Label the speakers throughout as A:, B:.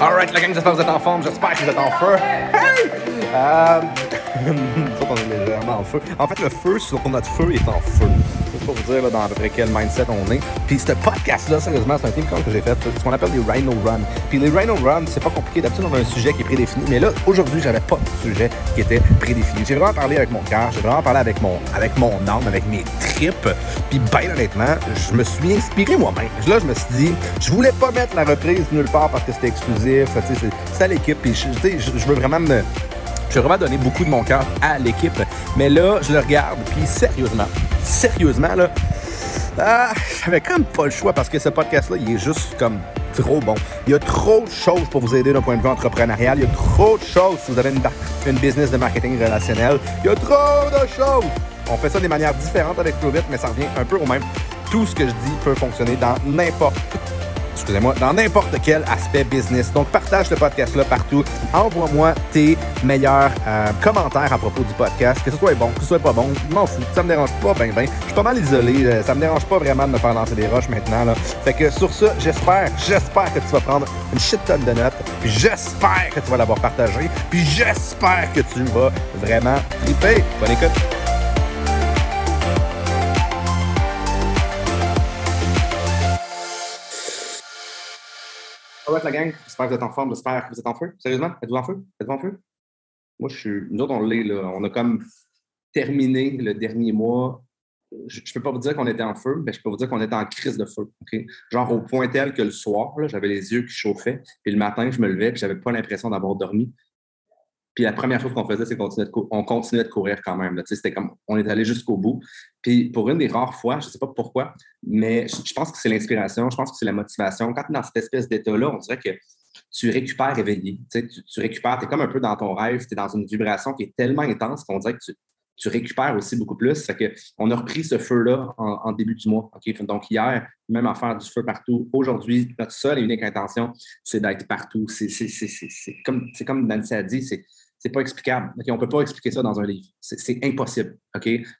A: Alright, la gang, j'espère que vous êtes en forme, j'espère que vous êtes en feu. Hey! Euh... on est légèrement en feu. En fait, le feu sur notre feu est en feu. Pour vous dire dans à peu près quel mindset on est. Puis ce podcast-là, sérieusement, c'est un team que j'ai fait, ce qu'on appelle des Rhino Run. Puis les Rhino Run, c'est pas compliqué. D'habitude, on a un sujet qui est prédéfini. Mais là, aujourd'hui, j'avais pas de sujet qui était prédéfini. J'ai vraiment parlé avec mon cœur, j'ai vraiment parlé avec mon, avec mon âme, avec mes tripes. Puis bien honnêtement, je me suis inspiré moi-même. Là, je me suis dit, je voulais pas mettre la reprise nulle part parce que c'était exclusif. C'est à l'équipe. Puis je veux vraiment me je vais vraiment donner beaucoup de mon cœur à l'équipe. Mais là, je le regarde, puis sérieusement, sérieusement, là, ah, j'avais quand même pas le choix parce que ce podcast-là, il est juste comme trop bon. Il y a trop de choses pour vous aider d'un point de vue entrepreneurial. Il y a trop de choses si vous avez une, une business de marketing relationnel. Il y a trop de choses. On fait ça de manières différentes avec Provit, mais ça revient un peu au même. Tout ce que je dis peut fonctionner dans n'importe excusez-moi, dans n'importe quel aspect business. Donc, partage le podcast-là partout. Envoie-moi tes meilleurs euh, commentaires à propos du podcast. Que ce soit bon, que ce soit pas bon, je m'en fous. Ça me dérange pas, ben, ben. Je suis pas mal isolé. Euh, ça me dérange pas vraiment de me faire lancer des roches maintenant. Là. Fait que sur ça, j'espère, j'espère que tu vas prendre une shit tonne de notes. Puis j'espère que tu vas l'avoir partagé. Puis j'espère que tu vas vraiment triper. Bonne écoute. La gang, j'espère que vous êtes en forme, j'espère que vous êtes en feu. Sérieusement, êtes-vous en feu? Êtes-vous en feu? Moi, je suis. Nous autres, on l'est, là. On a comme terminé le dernier mois. Je ne peux pas vous dire qu'on était en feu, mais je peux vous dire qu'on était en crise de feu. Genre au point tel que le soir, j'avais les yeux qui chauffaient, puis le matin, je me levais, puis j'avais pas l'impression d'avoir dormi. Puis la première chose qu'on faisait, c'est qu'on continuait, de courir quand même. C'était comme on est allé jusqu'au bout. Puis pour une des rares fois, je ne sais pas pourquoi, mais je, pense que c'est l'inspiration, je pense que c'est la motivation. Quand tu es dans cette espèce d'état-là, on dirait que tu récupères éveillé. Tu, récupères, tu es comme un peu dans ton rêve, tu es dans une vibration qui est tellement intense qu'on dirait que tu, récupères aussi beaucoup plus. Fait que on a repris ce feu-là en, début du mois. Donc hier, même à faire du feu partout. Aujourd'hui, notre seule et unique intention, c'est d'être partout. C'est comme, comme Nancy a dit, c'est c'est pas explicable. On ne peut pas expliquer ça dans un livre. C'est impossible.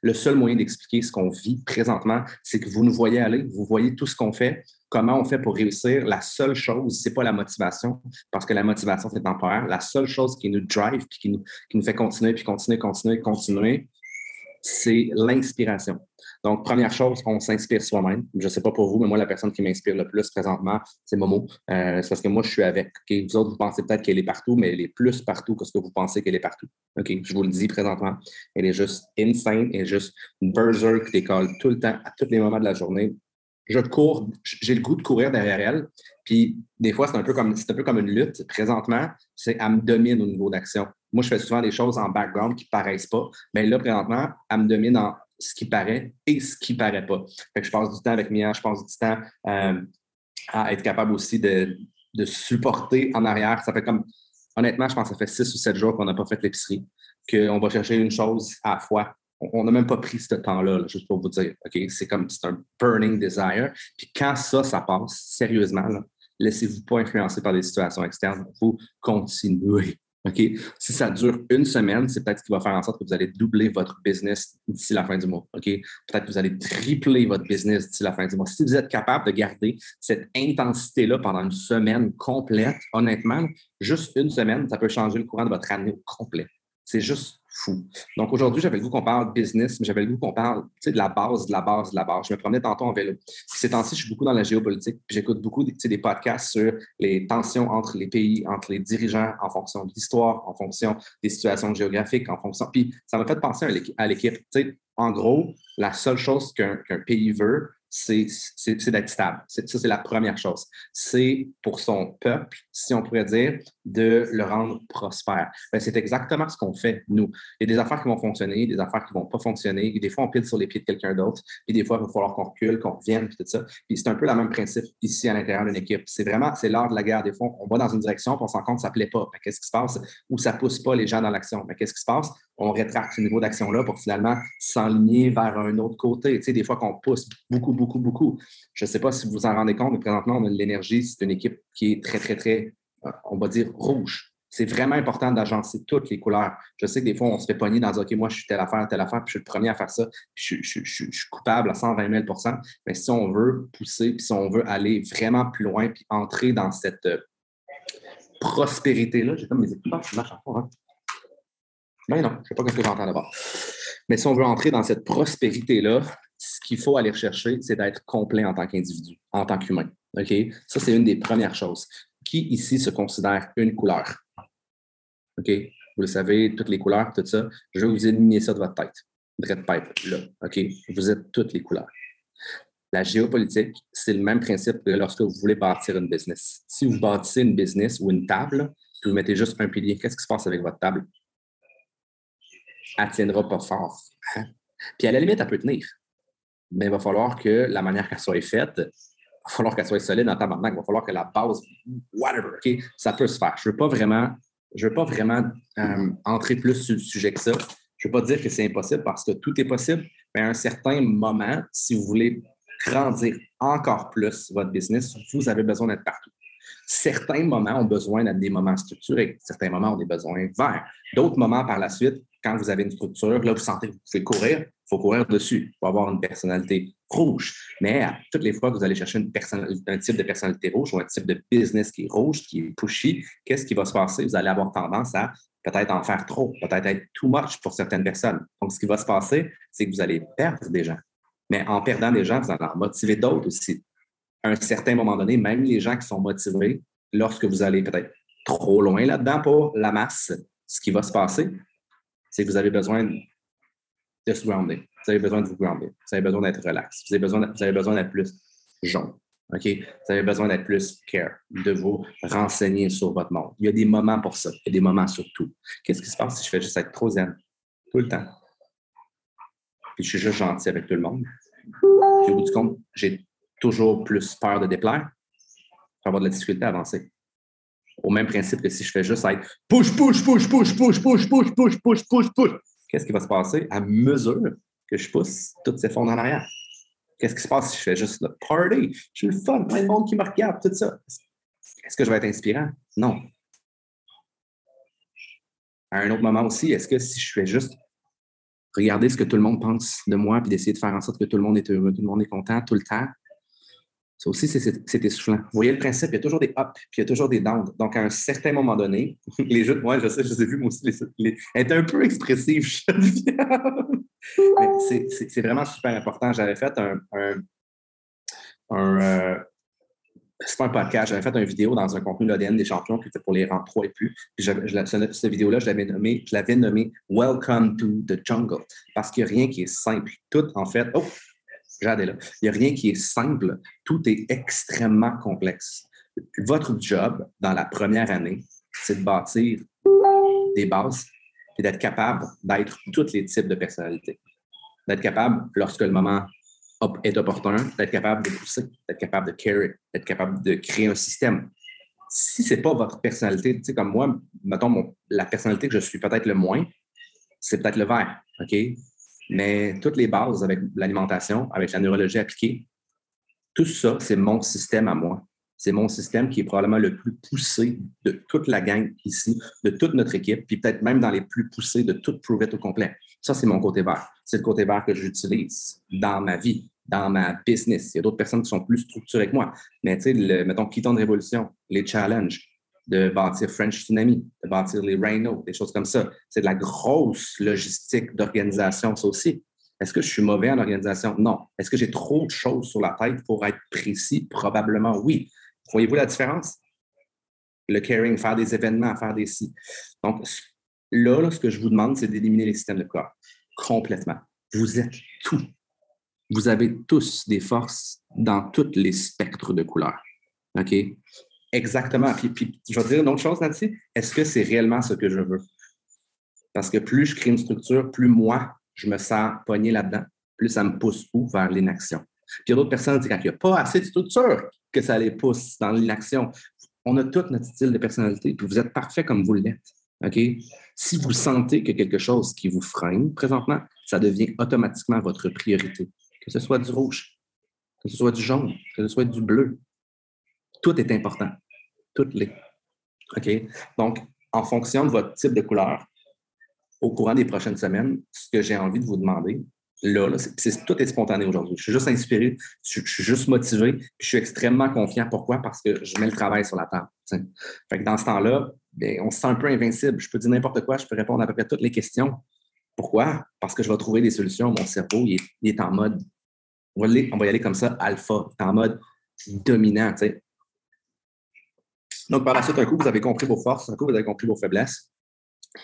A: Le seul moyen d'expliquer ce qu'on vit présentement, c'est que vous nous voyez aller, vous voyez tout ce qu'on fait, comment on fait pour réussir. La seule chose, c'est pas la motivation, parce que la motivation, c'est temporaire. La seule chose qui nous drive, puis qui nous, qui nous fait continuer, puis continuer, continuer, continuer, c'est l'inspiration. Donc, première chose, on s'inspire soi-même. Je ne sais pas pour vous, mais moi, la personne qui m'inspire le plus présentement, c'est Momo. Euh, c'est parce que moi, je suis avec. Vous autres, vous pensez peut-être qu'elle est partout, mais elle est plus partout que ce que vous pensez qu'elle est partout. Je vous le dis présentement. Elle est juste insane. Elle est juste berserk qui décolle tout le temps, à tous les moments de la journée. Je cours, j'ai le goût de courir derrière elle. Puis, des fois, c'est un, peu comme, un peu comme une lutte. Présentement, c'est elle me domine au niveau d'action. Moi, je fais souvent des choses en background qui ne paraissent pas. Mais là, présentement, elle me domine en ce qui paraît et ce qui paraît pas. Je passe du temps avec Mia, je passe du temps euh, à être capable aussi de, supporter en arrière. Ça fait comme, honnêtement, je pense que ça fait six ou sept jours qu'on n'a pas fait l'épicerie, qu'on va chercher une chose à la fois. On n'a même pas pris ce temps-là, juste pour vous dire. OK, c'est comme, c'est un burning desire. Puis quand ça, ça passe, sérieusement, laissez-vous pas influencer par les situations externes. Vous continuez OK? Si ça dure une semaine, c'est peut-être ce qui va faire en sorte que vous allez doubler votre business d'ici la fin du mois. OK? Peut-être que vous allez tripler votre business d'ici la fin du mois. Si vous êtes capable de garder cette intensité-là pendant une semaine complète, honnêtement, juste une semaine, ça peut changer le courant de votre année au complet. C'est juste fou. Donc aujourd'hui, j'avais le goût qu'on parle business, mais j'avais le goût qu'on parle de la base, de la base, de la base. Je me promenais tantôt en vélo. Ces temps-ci, je suis beaucoup dans la géopolitique, puis j'écoute beaucoup des podcasts sur les tensions entre les pays, entre les dirigeants en fonction de l'histoire, en fonction des situations géographiques, en fonction. Puis ça m'a fait penser à l'équipe. En gros, la seule chose qu'un pays veut, c'est d'être stable. Ça, c'est la première chose. C'est pour son peuple, si on pourrait dire, de le rendre prospère. Ben, c'est exactement ce qu'on fait, nous. Il y a des affaires qui vont fonctionner, des affaires qui ne vont pas fonctionner. des fois, on pile sur les pieds de quelqu'un d'autre. Puis des fois, il va falloir qu'on recule, qu'on revienne, puis tout ça. Puis c'est un peu le même principe ici à l'intérieur d'une équipe. C'est vraiment, c'est l'art de la guerre. Des fois, on va dans une direction, puis on se rend compte que ça ne plaît pas. Ben, qu'est-ce qui se passe? Ou ça ne pousse pas les gens dans l'action? Ben, qu'est-ce qui se passe? On rétracte ce niveau d'action-là pour finalement s'enligner vers un autre côté. Tu sais, des fois qu'on pousse beaucoup, beaucoup, beaucoup. Je ne sais pas si vous vous en rendez compte, mais présentement, on a l'énergie. C'est une équipe qui est très, très, très, on va dire, rouge. C'est vraiment important d'agencer toutes les couleurs. Je sais que des fois, on se fait pogner dans OK, moi, je suis telle affaire, telle affaire, puis je suis le premier à faire ça, puis je, suis coupable à 120 000% Mais si on veut pousser, puis si on veut aller vraiment plus loin, puis entrer dans cette, prospérité-là, j'ai comme mes écouteurs qui marchent encore. Hein? Ben non, je ne sais pas ce que j'entends d'abord. Mais si on veut entrer dans cette prospérité-là, ce qu'il faut aller chercher, c'est d'être complet en tant qu'individu, en tant qu'humain. OK? Ça, c'est une des premières choses. Qui ici se considère une couleur? OK? Vous le savez, toutes les couleurs, tout ça. Je vais vous éliminer ça de votre tête. Red pipe, là. OK? Vous êtes toutes les couleurs. La géopolitique, c'est le même principe que lorsque vous voulez bâtir une business. Si vous bâtissez une business ou une table, vous mettez juste un pilier, qu'est-ce qui se passe avec votre table? Elle ne tiendra pas fort. Hein? Puis à la limite, elle peut tenir. Mais il va falloir que la manière qu'elle soit faite, va falloir qu'elle soit solide en maintenant. Il va falloir que la base, whatever, OK? Ça peut se faire. Je ne veux pas vraiment, je veux pas vraiment euh, entrer plus sur le sujet que ça. Je ne veux pas dire que c'est impossible parce que tout est possible, mais à un certain moment, si vous voulez grandir encore plus votre business, vous avez besoin d'être partout. Certains moments ont besoin d'être des moments structurés, certains moments ont des besoins verts. D'autres moments par la suite, quand vous avez une structure, là, vous sentez que vous pouvez courir, il faut courir dessus. Il faut avoir une personnalité rouge. Mais toutes les fois que vous allez chercher un type de personnalité rouge ou un type de business qui est rouge, qui est pushy, qu'est-ce qui va se passer? Vous allez avoir tendance à peut-être en faire trop, peut-être être too much pour certaines personnes. Donc, ce qui va se passer, c'est que vous allez perdre des gens. Mais en perdant des gens, vous allez en motiver d'autres aussi. À un certain moment donné, même les gens qui sont motivés, lorsque vous allez peut-être trop loin là-dedans pour la masse, ce qui va se passer, c'est que vous avez besoin de se grounder. Vous avez besoin de vous grounder. Vous avez besoin d'être relax. Vous avez besoin, vous avez besoin d'être plus jaune. OK? Vous avez besoin d'être plus care, de vous renseigner sur votre monde. Il y a des moments pour ça. Il y a des moments sur tout. Qu'est-ce qui se passe si je fais juste être trop zen tout le temps? Puis je suis juste gentil avec tout le monde. Puis au bout du compte, j'ai toujours plus peur de déplaire. Je vais avoir de la difficulté à avancer. Au même principe que si je fais juste être push, push, push, push, push, push, push, push, push, push, push, qu'est-ce qui va se passer à mesure que je pousse, tout s'effondre en arrière? Qu'est-ce qui se passe si je fais juste le party? J'ai le fun, plein de monde qui me regarde, tout ça. Est-ce que je vais être inspirant? Non. À un autre moment aussi, est-ce que si je fais juste regarder ce que tout le monde pense de moi, puis d'essayer de faire en sorte que tout le monde est heureux, tout le monde est content tout le temps, ça aussi, c'est essoufflant. Vous voyez le principe, il y a toujours des ups, puis il y a toujours des downs. Donc, à un certain moment donné, les jeux de moi, je sais, je les ai vus, moi aussi, les, les, un peu expressive, c'est vraiment super important. J'avais fait un. un, euh, c'est pas un podcast, j'avais fait une vidéo dans un contenu de l'ADN des champions qui était pour les rangs 3 et plus. Puis cette vidéo-là, je l'avais nommé, je l'avais nommé Welcome to the Jungle. Parce qu'il n'y a rien qui est simple. Tout, en fait, oh, est là. Il n'y a rien qui est simple. Tout est extrêmement complexe. Votre job dans la première année, c'est de bâtir des bases et d'être capable d'être tous les types de personnalités. D'être capable, lorsque le moment est opportun, d'être capable de pousser, d'être capable de carry, d'être capable de créer un système. Si ce n'est pas votre personnalité, tu sais, comme moi, mettons, la personnalité que je suis peut-être le moins, c'est peut-être le vert, OK? Mais toutes les bases avec l'alimentation, avec la neurologie appliquée, tout ça, c'est mon système à moi. C'est mon système qui est probablement le plus poussé de toute la gang ici, de toute notre équipe, puis peut-être même dans les plus poussés de tout Prove au complet. Ça, c'est mon côté vert. C'est le côté vert que j'utilise dans ma vie, dans ma business. Il y a d'autres personnes qui sont plus structurées que moi. Mais tu sais, mettons, Keaton de Révolution, les challenges, de bâtir French Tsunami, de bâtir les Rhino, des choses comme ça. C'est de la grosse logistique d'organisation, ça aussi. Est-ce que je suis mauvais en organisation? Non. Est-ce que j'ai trop de choses sur la tête pour être précis? Probablement oui. Voyez-vous la différence? Le caring, faire des événements, faire des si. Donc, là, ce que je vous demande, c'est d'éliminer les systèmes de corps complètement. Vous êtes tout. Vous avez tous des forces dans tous les spectres de couleurs. OK? Exactement. Puis, puis je vais te dire une autre chose, Nancy. Est-ce que c'est réellement ce que je veux? Parce que plus je crée une structure, plus moi, je me sens pogné là-dedans, plus ça me pousse où? Vers l'inaction. Puis il y a d'autres personnes disent quand il n'y a pas assez de structure, que ça les pousse dans l'inaction. On a tout notre style de personnalité, puis vous êtes parfait comme vous l'êtes. Si vous sentez que quelque chose qui vous freine présentement, ça devient automatiquement votre priorité. Que ce soit du rouge, que ce soit du jaune, que ce soit du bleu. Tout est important. Toutes les. OK? Donc, en fonction de votre type de couleur, au courant des prochaines semaines, ce que j'ai envie de vous demander, là, là tout est spontané aujourd'hui. Je suis juste inspiré, je, suis juste motivé, puis je suis extrêmement confiant. Pourquoi? Parce que je mets le travail sur la table. Dans ce temps-là, ben, on se sent un peu invincible. Je peux dire n'importe quoi, je peux répondre à peu près toutes les questions. Pourquoi? Parce que je vais trouver des solutions. Mon cerveau, il est, en mode, on va, y aller comme ça, alpha, il est en mode dominant. Donc, par la suite, un coup, vous avez compris vos forces, un coup, vous avez compris vos faiblesses.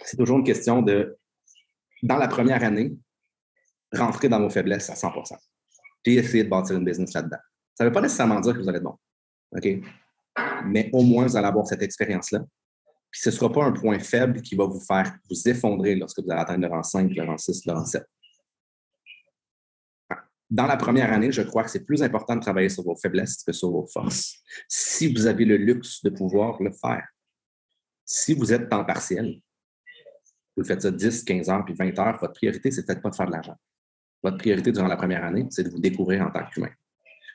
A: C'est toujours une question de, dans la première année, rentrer dans vos faiblesses à 100% puis essayer de bâtir une business là-dedans. Ça ne veut pas nécessairement dire que vous allez être bon. OK? Mais au moins, vous allez avoir cette expérience-là. Puis ce ne sera pas un point faible qui va vous faire vous effondrer lorsque vous allez atteindre le rang 5, le rang 6, le rang 7. Dans la première année, je crois que c'est plus important de travailler sur vos faiblesses que sur vos forces. Si vous avez le luxe de pouvoir le faire. Si vous êtes temps partiel, vous faites ça 10, 15 heures, puis 20 heures, votre priorité, c'est peut-être pas de faire de l'argent. Votre priorité durant la première année, c'est de vous découvrir en tant qu'humain.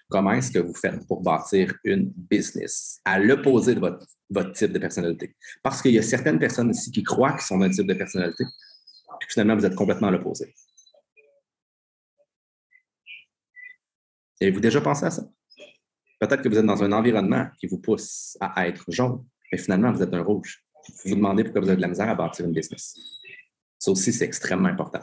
A: Comment est-ce que vous faites pour bâtir une business? À l'opposé de votre, type de personnalité? Parce qu'il y a certaines personnes ici qui croient qu'ils sont un type de personnalité, puis finalement, vous êtes complètement à l'opposé. Avez-vous déjà pensé à ça? Peut-être que vous êtes dans un environnement qui vous pousse à être jaune, mais finalement, vous êtes un rouge. Vous vous demandez pourquoi vous avez de la misère à bâtir une business. Ça aussi, c'est extrêmement important.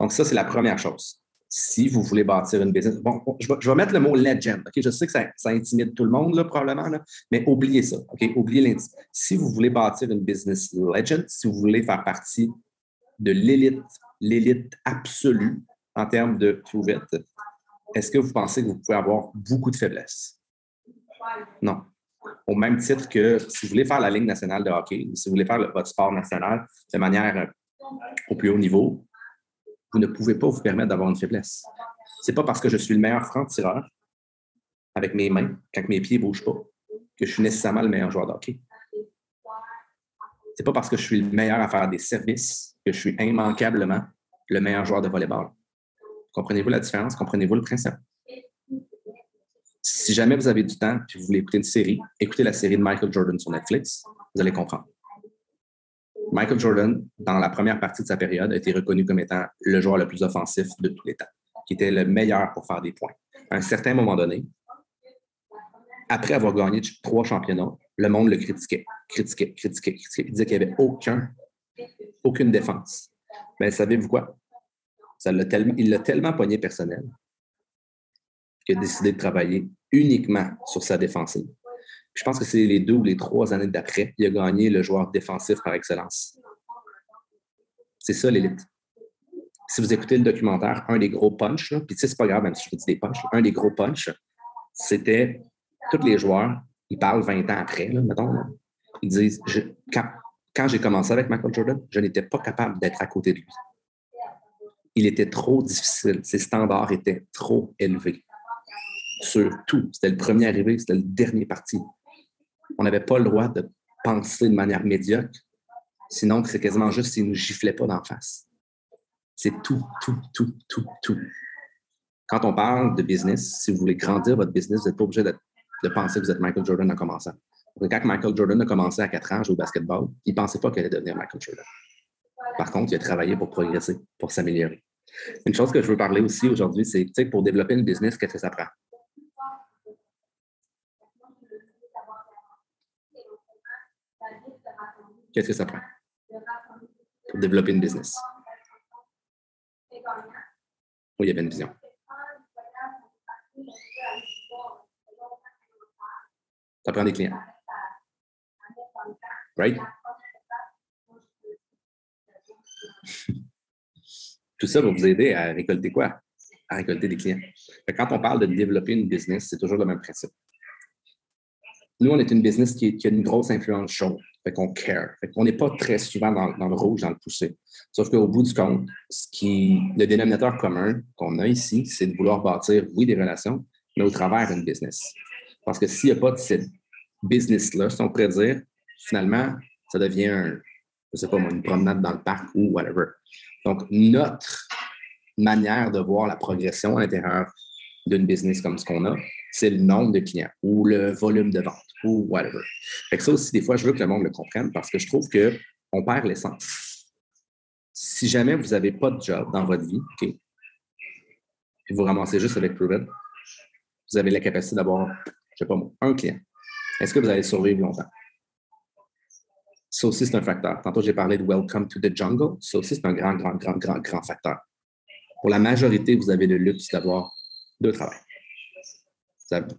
A: Donc, ça, c'est la première chose. Si vous voulez bâtir une business, bon, je vais, mettre le mot legend. OK? Je sais que ça, intimide tout le monde, là, probablement, mais oubliez ça. OK? Oubliez l'intimidation. Si vous voulez bâtir une business legend, si vous voulez faire partie de l'élite, l'élite absolue en termes de prove est-ce que vous pensez que vous pouvez avoir beaucoup de faiblesses? Non. Au même titre que si vous voulez faire la Ligue nationale de hockey, si vous voulez faire votre sport national de manière euh, au plus haut niveau, vous ne pouvez pas vous permettre d'avoir une faiblesse. Ce n'est pas parce que je suis le meilleur franc-tireur avec mes mains, quand mes pieds ne bougent pas, que je suis nécessairement le meilleur joueur de hockey. Ce n'est pas parce que je suis le meilleur à faire des services que je suis immanquablement le meilleur joueur de volleyball. Comprenez-vous la différence? Comprenez-vous le principe? Si jamais vous avez du temps et vous voulez écouter une série, écoutez la série de Michael Jordan sur Netflix, vous allez comprendre. Michael Jordan, dans la première partie de sa période, a été reconnu comme étant le joueur le plus offensif de tous les temps, qui était le meilleur pour faire des points. À un certain moment donné, après avoir gagné trois championnats, le monde le critiquait, critiquait, critiquait, critiquait. Il disait qu'il n'y avait aucun, aucune défense. Mais savez-vous quoi? Il l'a tellement pogné personnel qu'il a décidé de travailler uniquement sur sa défensive je pense que c'est les deux ou les trois années d'après, il a gagné le joueur défensif par excellence. C'est ça l'élite. Si vous écoutez le documentaire, un des gros punch, puis tu sais, c'est pas grave, même si je vous dis des punch, un des gros punch, c'était tous les joueurs, ils parlent 20 ans après, mettons, ils disent quand, j'ai commencé avec Michael Jordan, je n'étais pas capable d'être à côté de lui. Il était trop difficile, ses standards étaient trop élevés sur tout. C'était le premier arrivé, c'était le dernier parti on n'avait pas le droit de penser de manière médiocre, sinon c'est quasiment juste s'il ne nous giflait pas d'en face. C'est tout, tout, tout, tout, tout. Quand on parle de business, si vous voulez grandir votre business, vous n'êtes pas obligé de, penser que vous êtes Michael Jordan en commençant. Quand Michael Jordan a commencé à 4 ans à jouer au basketball, il ne pensait pas qu'il allait devenir Michael Jordan. Par contre, il a travaillé pour progresser, pour s'améliorer. Une chose que je veux parler aussi aujourd'hui, c'est pour développer une business, qu'est-ce que ça prend? Qu'est-ce que ça prend pour développer une business? Oui, il y avait une vision. Ça prend des clients. Right? Tout ça va vous aider à récolter quoi? À récolter des clients. Quand on parle de développer une business, c'est toujours le même principe. Nous, on est une business qui, qui a une grosse influence chaude. Fait qu'on care. Fait qu'on n'est pas très souvent dans, le rouge, dans le poussé. Sauf qu'au bout du compte, ce qui, le dénominateur commun qu'on a ici, c'est de vouloir bâtir, oui, des relations, mais au travers d'une business. Parce que s'il n'y a pas de cette business-là, si on pourrait dire, finalement, ça devient, un, je sais pas moi, une promenade dans le parc ou whatever. Donc, notre manière de voir la progression à l'intérieur d'une business comme ce qu'on a, c'est le nombre de clients ou le volume de vente ou whatever. Fait que ça aussi, des fois, je veux que le monde le comprenne parce que je trouve qu'on perd l'essence. Si jamais vous n'avez pas de job dans votre vie, puis vous ramassez juste avec Prove vous avez la capacité d'avoir, je ne sais pas moi, un client. Est-ce que vous allez survivre longtemps? Ça aussi, c'est un facteur. Tantôt, j'ai parlé de Welcome to the Jungle. Ça aussi, c'est un grand, grand, grand, grand, grand facteur. Pour la majorité, vous avez le luxe d'avoir deux travails.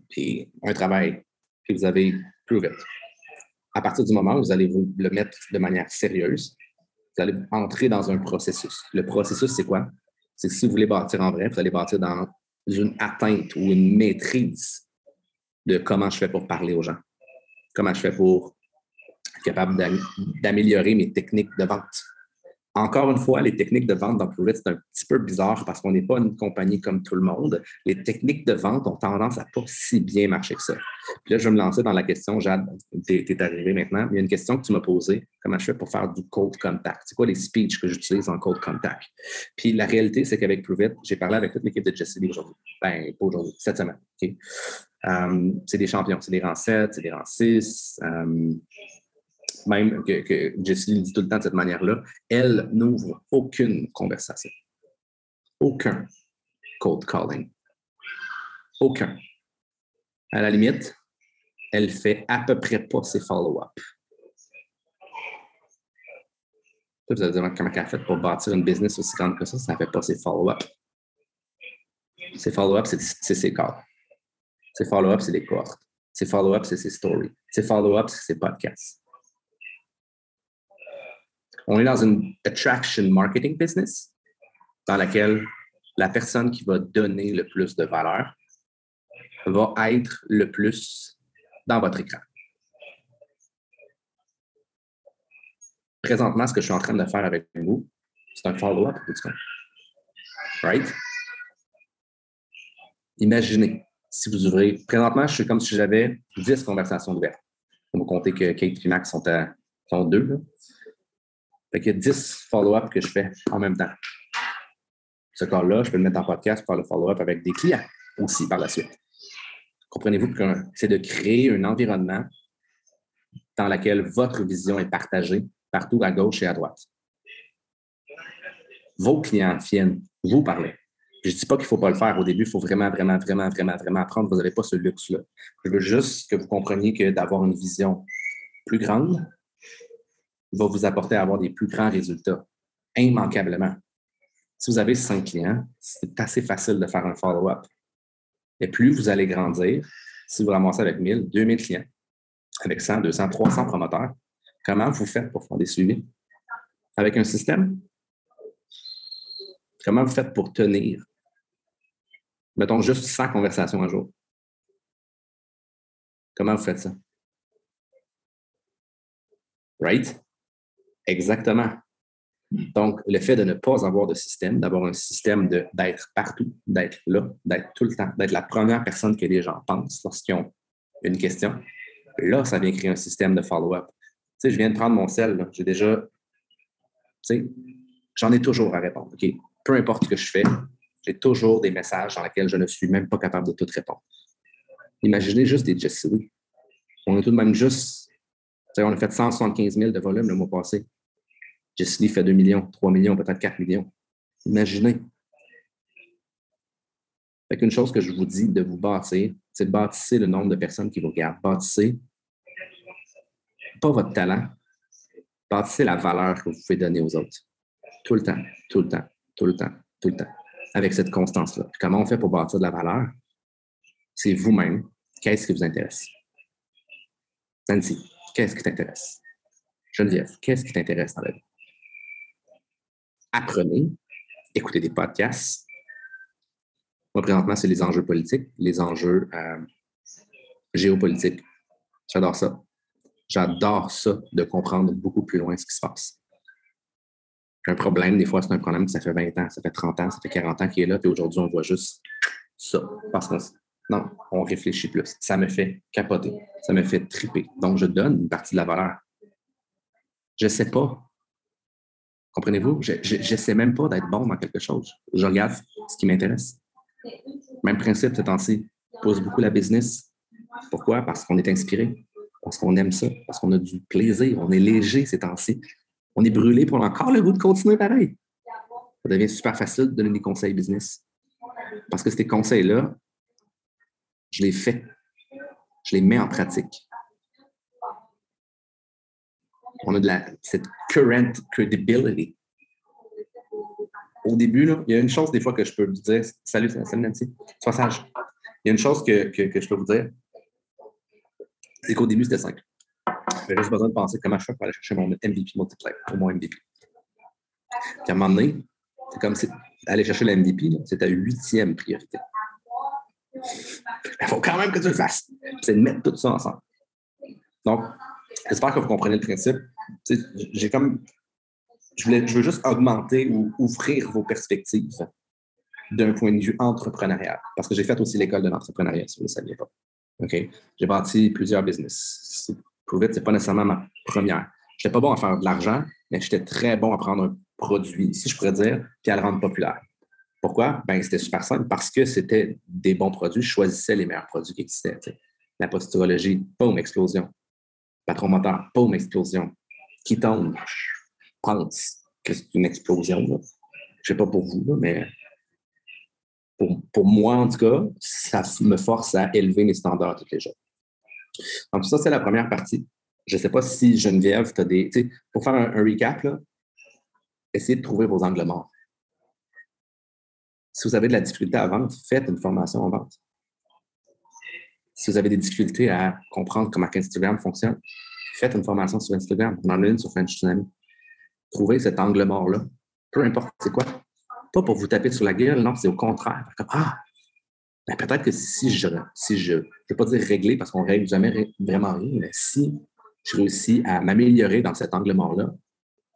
A: puis un travail, puis vous avez Prove À partir du moment où vous allez vous le mettre de manière sérieuse, vous allez entrer dans un processus. Le processus, c'est quoi? C'est que si vous voulez bâtir en vrai, vous allez bâtir dans une atteinte ou une maîtrise de comment je fais pour parler aux gens, comment je fais pour être capable d'améliorer mes techniques de vente, encore une fois, les techniques de vente dans Prove c'est un petit peu bizarre parce qu'on n'est pas une compagnie comme tout le monde. Les techniques de vente ont tendance à pas si bien marcher que ça. Puis là, je vais me lancer dans la question, Jade, tu es, arrivé maintenant. Il y a une question que tu m'as posée. Comment je fais pour faire du cold contact? C'est quoi les speeches que j'utilise en cold contact? Puis la réalité, c'est qu'avec Prove j'ai parlé avec toute l'équipe de Jesse aujourd'hui. Ben, pas aujourd'hui, cette semaine. Euh, c'est des champions. C'est des rangs 7, c'est des rangs 6 même que, que Jessie dit tout le temps de cette manière-là, elle n'ouvre aucune conversation. Aucun cold calling. Aucun. À la limite, elle fait à peu près pas ses follow-up. Vous allez dire comment elle fait pour bâtir une business aussi grande que ça, ça ne fait pas ses follow-up. Ses follow-up, c'est ses calls. Ses follow-up, c'est des cohortes. Ses follow-up, c'est ses stories. Ses follow-up, c'est ses podcasts on est dans une attraction marketing business dans laquelle la personne qui va donner le plus de valeur va être le plus dans votre écran. Présentement, ce que je suis en train de faire avec vous, c'est un follow-up Right? Imaginez si vous ouvrez. Présentement, je suis comme si j'avais 10 conversations ouvertes. Vous comptez que Kate et Max sont à deux. Fait qu'il y a 10 follow-up que je fais en même temps. Ce cas-là, je peux le mettre en podcast pour faire le follow-up avec des clients aussi par la suite. Comprenez-vous que c'est de créer un environnement dans lequel votre vision est partagée partout à gauche et à droite. Vos clients viennent vous parler. Je ne dis pas qu'il ne faut pas le faire au début, il faut vraiment, vraiment, vraiment, vraiment, vraiment apprendre. Vous n'avez pas ce luxe-là. Je veux juste que vous compreniez que d'avoir une vision plus grande, va vous apporter à avoir des plus grands résultats, immanquablement. Si vous avez cinq clients, c'est assez facile de faire un follow-up. Et plus vous allez grandir, si vous ramassez avec 1000, 2000 clients, avec 100, 200, 300 promoteurs, comment vous faites pour faire des suivis? Avec un système? Comment vous faites pour tenir? Mettons juste 100 conversations un jour. Comment vous faites ça? Right? Exactement. Donc, le fait de ne pas avoir de système, d'avoir un système d'être partout, d'être là, d'être tout le temps, d'être la première personne que les gens pensent lorsqu'ils ont une question, là, ça vient créer un système de follow-up. Tu sais, je viens de prendre mon sel, j'ai déjà, tu sais, j'en ai toujours à répondre. OK? Peu importe ce que je fais, j'ai toujours des messages dans lesquels je ne suis même pas capable de tout répondre. Imaginez juste des Jesse On est tout de même juste, on a fait 175 000 de volume le mois passé. Jesse fait 2 millions, 3 millions, peut-être 4 millions. Imaginez. Fait qu'une chose que je vous dis de vous bâtir, c'est de bâtir le nombre de personnes qui vous regardent. Bâtissez pas votre talent, bâtissez la valeur que vous pouvez donner aux autres. Tout le temps, tout le temps, tout le temps, tout le temps. Avec cette constance-là. Comment on fait pour bâtir de la valeur? C'est vous-même. Qu'est-ce qui vous intéresse? Nancy, qu'est-ce qui t'intéresse? Geneviève, qu'est-ce qui t'intéresse dans la vie? Apprenez, écoutez des podcasts. Moi, présentement, c'est les enjeux politiques, les enjeux euh, géopolitiques. J'adore ça. J'adore ça, de comprendre beaucoup plus loin ce qui se passe. Un problème, des fois, c'est un problème que ça fait 20 ans, ça fait 30 ans, ça fait 40 ans qu'il est là, puis aujourd'hui, on voit juste ça. Parce qu'on non, on réfléchit plus. Ça me fait capoter. Ça me fait triper. Donc, je donne une partie de la valeur. Je ne sais pas Comprenez-vous? Je n'essaie même pas d'être bon dans quelque chose. Je regarde ce qui m'intéresse. Même principe ce temps-ci. Pose beaucoup la business. Pourquoi? Parce qu'on est inspiré. Parce qu'on aime ça. Parce qu'on a du plaisir. On est léger ces temps-ci. On est brûlé pour encore le goût de continuer pareil. Ça devient super facile de donner des conseils business. Parce que ces conseils-là, je les fais. Je les mets en pratique. On a de la, cette current credibility. Au début, il y a une chose des fois que je peux vous dire. Salut, salut Nancy. Sois sage. Il y a une chose que, que, je peux vous dire. C'est qu'au début, c'était simple. J'avais juste besoin de penser comment je fais pour aller chercher mon MVP multiplayer, ou mon MVP. Puis à un moment donné, c'est comme si aller chercher le MVP, c'est ta huitième priorité. Il faut quand même que tu le fasses. C'est de mettre tout ça ensemble. Donc, j'espère que vous comprenez le principe. J'ai comme. Je, veux juste augmenter ou ouvrir vos perspectives d'un point de vue entrepreneurial. Parce que j'ai fait aussi l'école de l'entrepreneuriat, si vous ne le saviez pas. J'ai bâti plusieurs business. Provit, ce n'est pas nécessairement ma première. Je n'étais pas bon à faire de l'argent, mais j'étais très bon à prendre un produit, si je pourrais dire, puis à le rendre populaire. Pourquoi? Ben, c'était super simple parce que c'était des bons produits. Je choisissais les meilleurs produits qui existaient. La posturologie, boum, explosion. Patron moteur, boum, explosion. Qui tombe, pense que c'est une explosion. Je ne sais pas pour vous, mais pour, pour, moi, en tout cas, ça me force à élever mes standards tous les jours. Donc, ça, c'est la première partie. Je ne sais pas si Geneviève, tu as des. Pour faire un, recap, là, essayez de trouver vos angles morts. Si vous avez de la difficulté à vendre, faites une formation en vente. Si vous avez des difficultés à comprendre comment Instagram fonctionne, faites une formation sur Instagram. On en a une sur French Tsunami. Trouvez cet angle mort-là. Peu importe c'est quoi. Pas pour vous taper sur la gueule, non, c'est au contraire. ah, ben peut-être que si je, si je, je ne veux pas dire régler parce qu'on ne règle jamais vraiment rien, mais si je réussis à m'améliorer dans cet angle mort-là,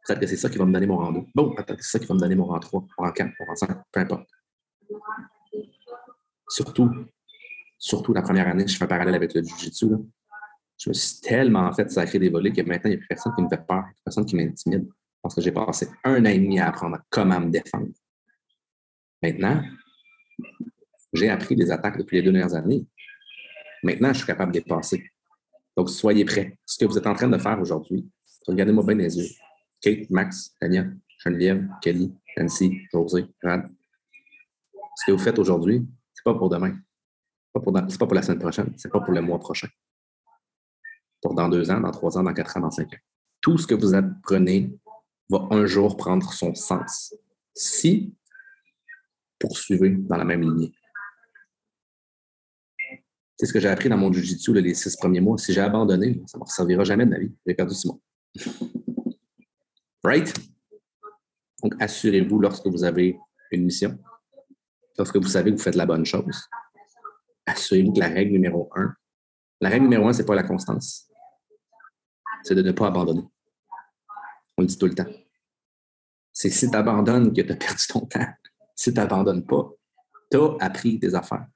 A: peut-être que c'est ça qui va me donner mon rang 2. Bon, peut-être que c'est ça qui va me donner mon rang 3, mon rang 4, mon rang 5, peu importe. Surtout, surtout la première année, je fais un parallèle avec le Jiu-Jitsu. Je me suis tellement fait sacrer des volets que maintenant, il n'y a plus personne qui me fait peur, personne qui m'intimide. Parce que j'ai passé un an et demi à apprendre comment me défendre. Maintenant, j'ai appris des attaques depuis les deux dernières années. Maintenant, je suis capable de les passer. Donc, soyez prêts. Ce que vous êtes en train de faire aujourd'hui, regardez-moi bien les yeux. Kate, Max, Tania, Geneviève, Kelly, Nancy, José, Rad. Ce que vous faites aujourd'hui, c'est pas pour demain. Ce n'est pas pour la semaine prochaine. C'est pas pour le mois prochain. Pour dans deux ans, dans trois ans, dans quatre ans, dans cinq ans. Tout ce que vous apprenez va un jour prendre son sens. Si poursuivez dans la même lignée. C'est ce que j'ai appris dans mon Jiu-Jitsu les six premiers mois. Si j'ai abandonné, ça ne me servira jamais de ma vie. J'ai perdu six mois. Right? Donc, assurez-vous lorsque vous avez une mission, lorsque vous savez que vous faites la bonne chose, assurez-vous que la règle numéro un, la règle numéro un, ce n'est pas la constance. C'est de ne pas abandonner. On le dit tout le temps. C'est si tu abandonnes que tu as perdu ton temps. Si tu n'abandonnes pas, tu as appris des affaires.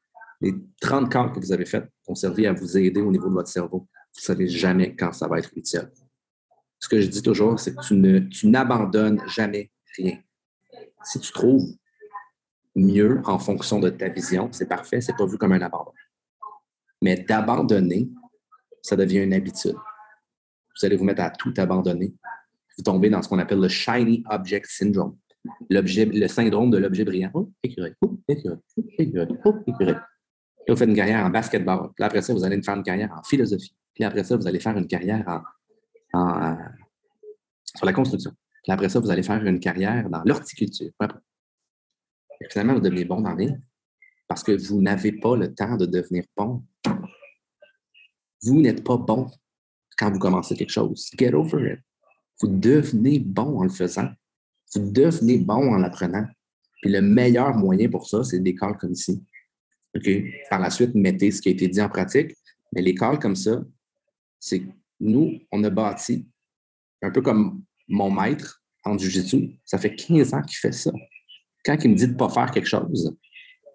A: Les 30 cas que vous avez faits ont servi à vous aider au niveau de votre cerveau. Vous ne savez jamais quand ça va être utile. Ce que je dis toujours, c'est que tu n'abandonnes jamais rien. Si tu trouves mieux en fonction de ta vision, c'est parfait, c'est pas vu comme un abandon. Mais d'abandonner, ça devient une habitude. Vous allez vous mettre à tout abandonner. Vous tombez dans ce qu'on appelle le shiny object syndrome. le syndrome de l'objet brillant. Oh, écureuil, oh, écureuil, oh, écureuil, oh, vous faites une carrière en basketball. Puis après ça, vous allez faire une carrière en philosophie. Puis après ça, vous allez faire une carrière en, sur la construction. Puis après ça, vous allez faire une carrière dans l'horticulture. Finalement, vous devenez bon dans rien parce que vous n'avez pas le temps de devenir bon. Vous n'êtes pas bon quand vous commencez quelque chose. Get over it. Vous devenez bon en le faisant. Vous devenez bon en l'apprenant. Puis le meilleur moyen pour ça, c'est des comme ici. Par la suite, mettez ce qui a été dit en pratique. Mais les calls comme ça, c'est nous, on a bâti, un peu comme mon maître en Jiu-Jitsu, ça fait 15 ans qu'il fait ça. Quand il me dit de ne pas faire quelque chose,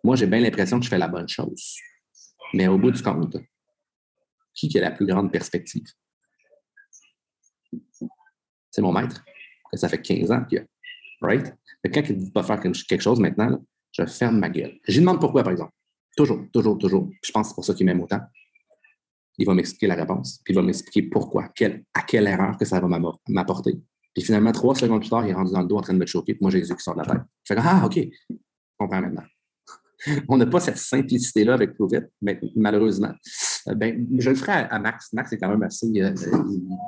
A: moi, j'ai bien l'impression que je fais la bonne chose. Mais au bout du compte, qui a la plus grande perspective? C'est mon maître. Ça fait 15 ans qu'il a. Right? Quand il me dit de ne pas faire quelque chose maintenant, je ferme ma gueule. Je lui demande pourquoi, par exemple. Toujours, toujours, toujours. je pense que c'est pour ça qu'il m'aime autant. Il va m'expliquer la réponse, puis il va m'expliquer pourquoi, à quelle erreur que ça va m'apporter. Puis finalement, trois secondes plus tard, il est rendu dans le dos en train de me choquer, puis moi, j'ai les yeux qui sortent de la tête. Je fais Ah, OK, je comprends maintenant. on n'a pas cette simplicité-là avec Provit, mais malheureusement. Euh, ben, je le ferai à, Max. Max est quand même assez. Euh,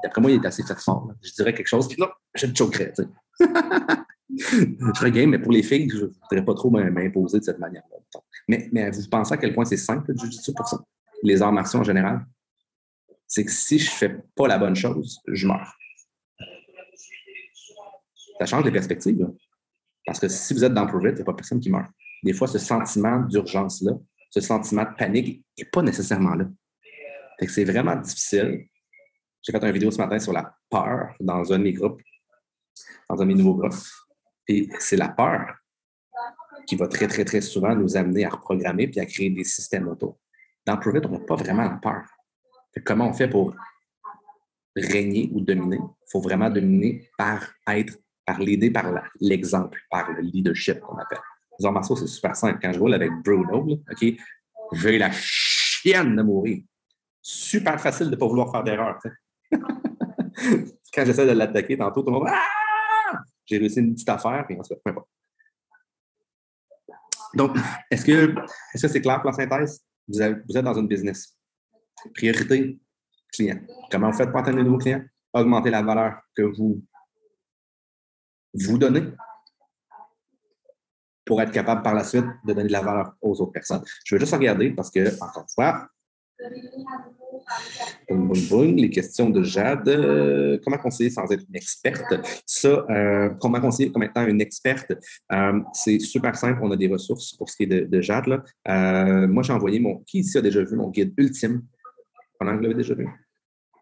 A: d'après moi, il est assez fait fort. Je dirais quelque chose, puis non, je le choquerais. je serais game, mais pour les filles, je ne voudrais pas trop m'imposer de cette manière-là. Mais, mais vous pensez à quel point c'est simple le Jiu-Jitsu pour ça? Les arts martiaux en général? C'est que si je ne fais pas la bonne chose, je meurs. Ça change les perspectives. Parce que si vous êtes dans Provit, il n'y a pas personne qui meurt. Des fois, ce sentiment d'urgence-là, ce sentiment de panique n'est pas nécessairement là. c'est vraiment difficile. J'ai fait une vidéo ce matin sur la peur dans un de mes groupes, dans un de mes nouveaux groupes. Et c'est la peur qui va très, très, très souvent nous amener à reprogrammer puis à créer des systèmes auto. Dans Provit, on n'a pas vraiment la peur. comment on fait pour régner ou dominer? Il faut vraiment dominer par être par l'aider par l'exemple, par le leadership qu'on appelle. Les arts martiaux, c'est super simple. Quand je roule avec Bruno, OK, j'ai la chienne de mourir. Super facile de ne pas vouloir faire d'erreur. Quand j'essaie de l'attaquer, tantôt, tout le monde ah! J'ai réussi une petite affaire, puis ensuite, peu importe. Donc, est-ce que c'est clair pour la synthèse? Vous, vous, êtes dans une business. Priorité, client. Comment vous faites pour atteindre de nouveaux clients? Augmenter la valeur que vous vous donner pour être capable par la suite de donner de la valeur aux autres personnes. Je veux juste regarder parce que, encore une fois, les questions de Jade. Euh, comment conseiller sans être une experte? Ça, euh, comment conseiller comme étant une experte? Euh, c'est super simple. On a des ressources pour ce qui est de, Jade. Moi, j'ai envoyé mon. Qui ici a déjà vu mon guide ultime? Pendant que vous l'avez déjà vu?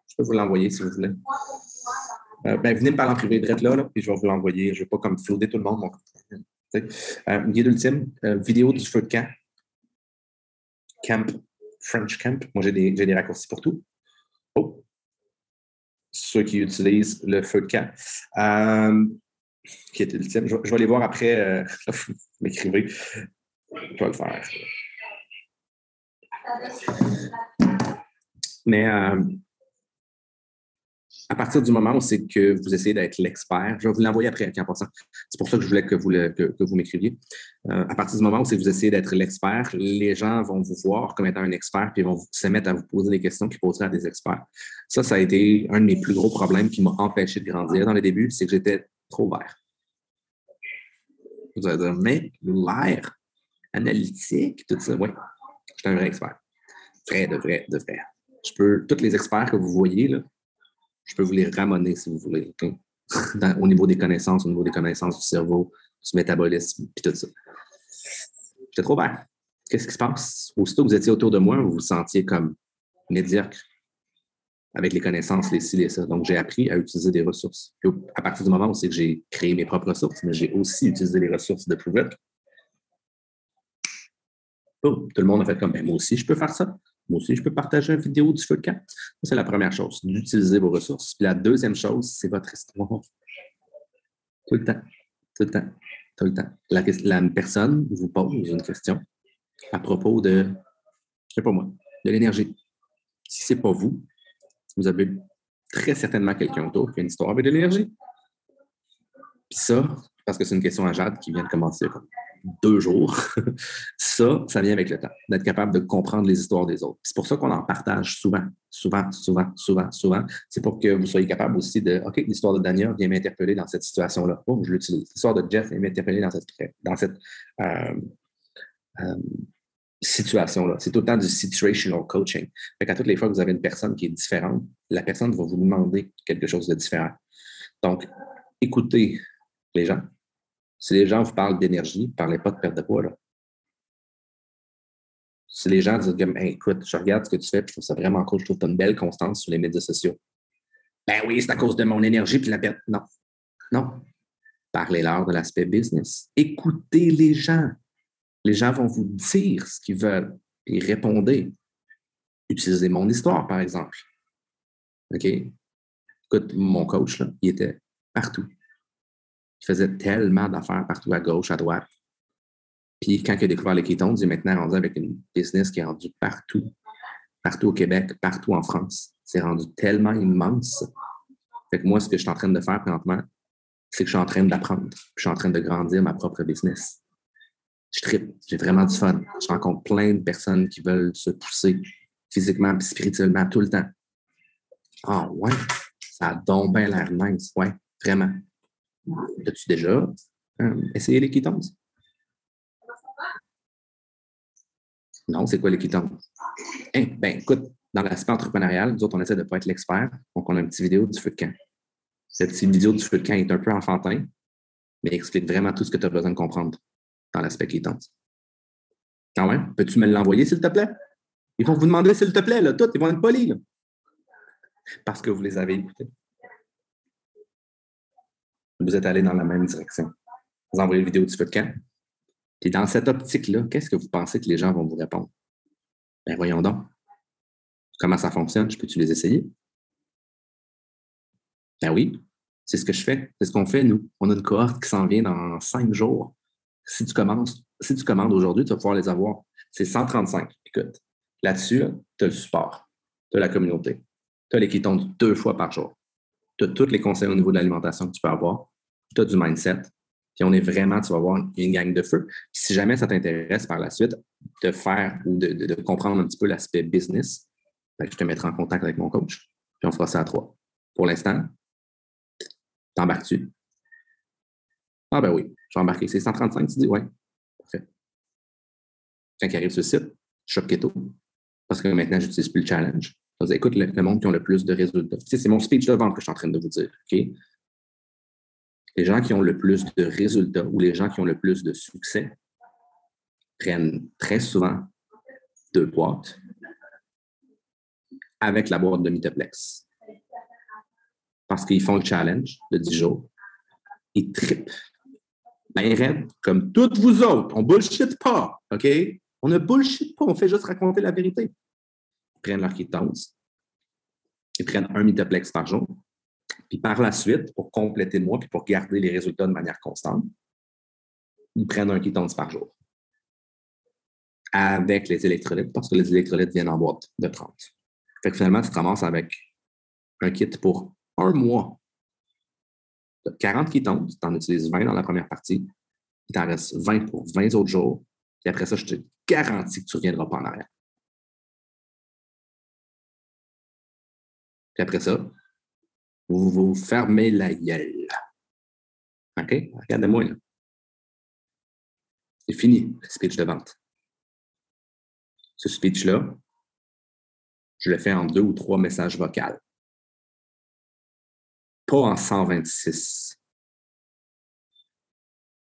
A: Je peux vous l'envoyer si vous voulez. Euh, ben, venez me parler en privé de là, là, puis je vais vous l'envoyer. Je ne vais pas comme flouder tout le monde. Mon... Euh, guide ultime, euh, vidéo du feu de camp. Camp, French Camp. Moi, j'ai des, des, raccourcis pour tout. Oh. Ceux qui utilisent le feu de camp. Euh, qui est ultime. Je, vais les voir après. m'écrivez. Je vais le faire. Mais à partir du moment où c'est que vous essayez d'être l'expert, je vais vous l'envoyer après, en passant. C'est pour ça que je voulais que vous, m'écriviez. Euh, à partir du moment où c'est que vous essayez d'être l'expert, les gens vont vous voir comme étant un expert, puis vont se mettre à vous poser des questions qu'ils poseraient à des experts. Ça, ça a été un de mes plus gros problèmes qui m'a empêché de grandir dans les débuts, c'est que j'étais trop vert. Vous allez dire, mais l'air analytique, tout ça, oui, je suis un vrai expert. Vrai, de vrai, de vrai. Je peux, tous les experts que vous voyez, là, je peux vous les ramener si vous voulez, au niveau des connaissances, au niveau des connaissances du cerveau, du métabolisme, puis tout ça. J'étais trop vert. Qu'est-ce qui se passe? Aussitôt que vous étiez autour de moi, vous vous sentiez comme médiocre avec les connaissances, les ci, les ça. Donc, j'ai appris à utiliser des ressources. à partir du moment où c'est que j'ai créé mes propres ressources, mais j'ai aussi utilisé les ressources de Prove tout le monde a fait comme, ben, moi aussi, je peux faire ça. Moi aussi, je peux partager une vidéo du feu c'est la première chose, d'utiliser vos ressources. Puis la deuxième chose, c'est votre histoire. Tout le temps. Tout le temps. Tout le temps. La, personne vous pose une question à propos de, je sais pas moi, de l'énergie. Si ce n'est pas vous, vous avez très certainement quelqu'un autour qui a une histoire avec de l'énergie. Puis ça, parce que c'est une question à Jade qui vient de commencer deux jours, ça, ça vient avec le temps, d'être capable de comprendre les histoires des autres. C'est pour ça qu'on en partage souvent, souvent, souvent, souvent, souvent. C'est pour que vous soyez capable aussi de, OK, l'histoire de Daniel vient m'interpeller dans cette situation-là. Oh, je l'utilise. L'histoire de Jeff vient m'interpeller dans cette, dans cette euh, euh, situation-là. C'est tout le temps du situational coaching. Fait qu'à toutes les fois que vous avez une personne qui est différente, la personne va vous demander quelque chose de différent. Donc, écoutez les gens, si les gens vous parlent d'énergie, ne parlez pas de perte de poids. Là. Si les gens disent écoute, je regarde ce que tu fais, je trouve ça vraiment cool, je trouve que tu as une belle constance sur les médias sociaux. Ben oui, c'est à cause de mon énergie puis la perte. Non. Non. Parlez-leur de l'aspect business. Écoutez les gens. Les gens vont vous dire ce qu'ils veulent et répondez. Utilisez mon histoire, par exemple. OK? Écoute, mon coach, là, il était partout il faisait tellement d'affaires partout à gauche, à droite. Puis quand il a découvert les ketones, il est maintenant rendu avec une business qui est rendue partout, partout au Québec, partout en France. C'est rendu tellement immense. Fait que moi, ce que je suis en train de faire présentement, c'est que je suis en train d'apprendre. Je suis en train de grandir ma propre business. Je tripe. J'ai vraiment du fun. Je rencontre plein de personnes qui veulent se pousser physiquement et spirituellement tout le temps. Ah ouais, ça a donc bien l'air nice. Ouais, vraiment. As-tu déjà euh, essayé les Non, c'est quoi les hein, ben, écoute, dans l'aspect entrepreneurial, nous autres, on essaie de ne pas être l'expert. Donc, on a une petite vidéo du feu de camp. Cette petite vidéo du feu de camp est un peu enfantin, mais explique vraiment tout ce que tu as besoin de comprendre dans l'aspect quittance. Ah ouais? Peux-tu me l'envoyer, s'il te plaît? Ils vont vous demander, s'il te plaît, là, tout. Ils vont être polis, là. Parce que vous les avez écoutés. Vous êtes allés dans la même direction. Vous envoyez une vidéo du feu de camp. Et dans cette optique-là, qu'est-ce que vous pensez que les gens vont vous répondre? Ben voyons donc. Comment ça fonctionne? Je peux-tu les essayer? Ben oui, c'est ce que je fais. C'est ce qu'on fait, nous. On a une cohorte qui s'en vient dans cinq jours. Si tu commences, si tu commandes aujourd'hui, tu vas pouvoir les avoir. C'est 135. Écoute, là-dessus, tu as le support, tu as la communauté, tu as les qui deux fois par jour. Tu as tous les conseils au niveau de l'alimentation que tu peux avoir. Tu as du mindset. Puis on est vraiment, tu vas voir une gang de feu. si jamais ça t'intéresse par la suite de faire ou de, comprendre un petit peu l'aspect business, ben, je te mettrai en contact avec mon coach. Puis on fera ça à trois. Pour l'instant, t'embarques-tu? Ah ben oui, je vais embarquer. C'est 135, tu dis? Oui. Parfait. Quand il arrive sur le site, Shop Keto. Parce que maintenant, je n'utilise plus le challenge. écoute, le, monde qui ont le plus de résultats. c'est mon speech de vente que je suis en train de vous dire. OK? Les gens qui ont le plus de résultats ou les gens qui ont le plus de succès prennent très souvent deux boîtes avec la boîte de Mitoplex. Parce qu'ils font le challenge de 10 jours. Ils tripent. Ben, comme toutes vous autres, on bullshit pas, OK? On ne bullshit pas, on fait juste raconter la vérité. Ils prennent leur quittance. Ils prennent un Mitoplex par jour. Puis par la suite, pour compléter le mois, puis pour garder les résultats de manière constante, ils prennent un quittance par jour. Avec les électrolytes, parce que les électrolytes viennent en boîte de 30. Fait que finalement, tu te ramasses avec un kit pour un mois. Tu as 40 quittance, tu en utilises 20 dans la première partie, il t'en reste 20 pour 20 autres jours, puis après ça, je te garantis que tu ne reviendras pas en arrière. Puis après ça, vous vous fermez la gueule. OK? Regardez-moi là. C'est fini, le speech de vente. Ce speech-là, je le fais en deux ou trois messages vocaux. Pas en 126.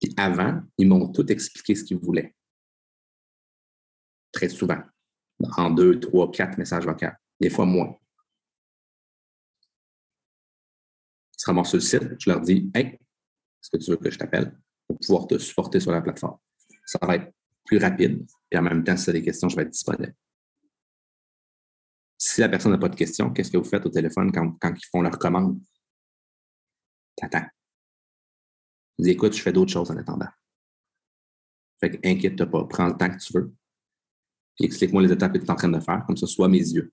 A: Puis avant, ils m'ont tout expliqué ce qu'ils voulaient. Très souvent. En deux, trois, quatre messages vocaux. Des fois moins. Se sur le site, je leur dis Hey, est-ce que tu veux que je t'appelle pour pouvoir te supporter sur la plateforme? Ça va être plus rapide, et en même temps, si tu as des questions, je vais être disponible. Si la personne n'a pas de questions, qu'est-ce que vous faites au téléphone quand, ils font leur commande? T'attends. Dis écoute, je fais d'autres choses en attendant. Fait que inquiète-toi pas, prends le temps que tu veux. Puis explique-moi les étapes que tu es en train de faire, comme ça, soit mes yeux.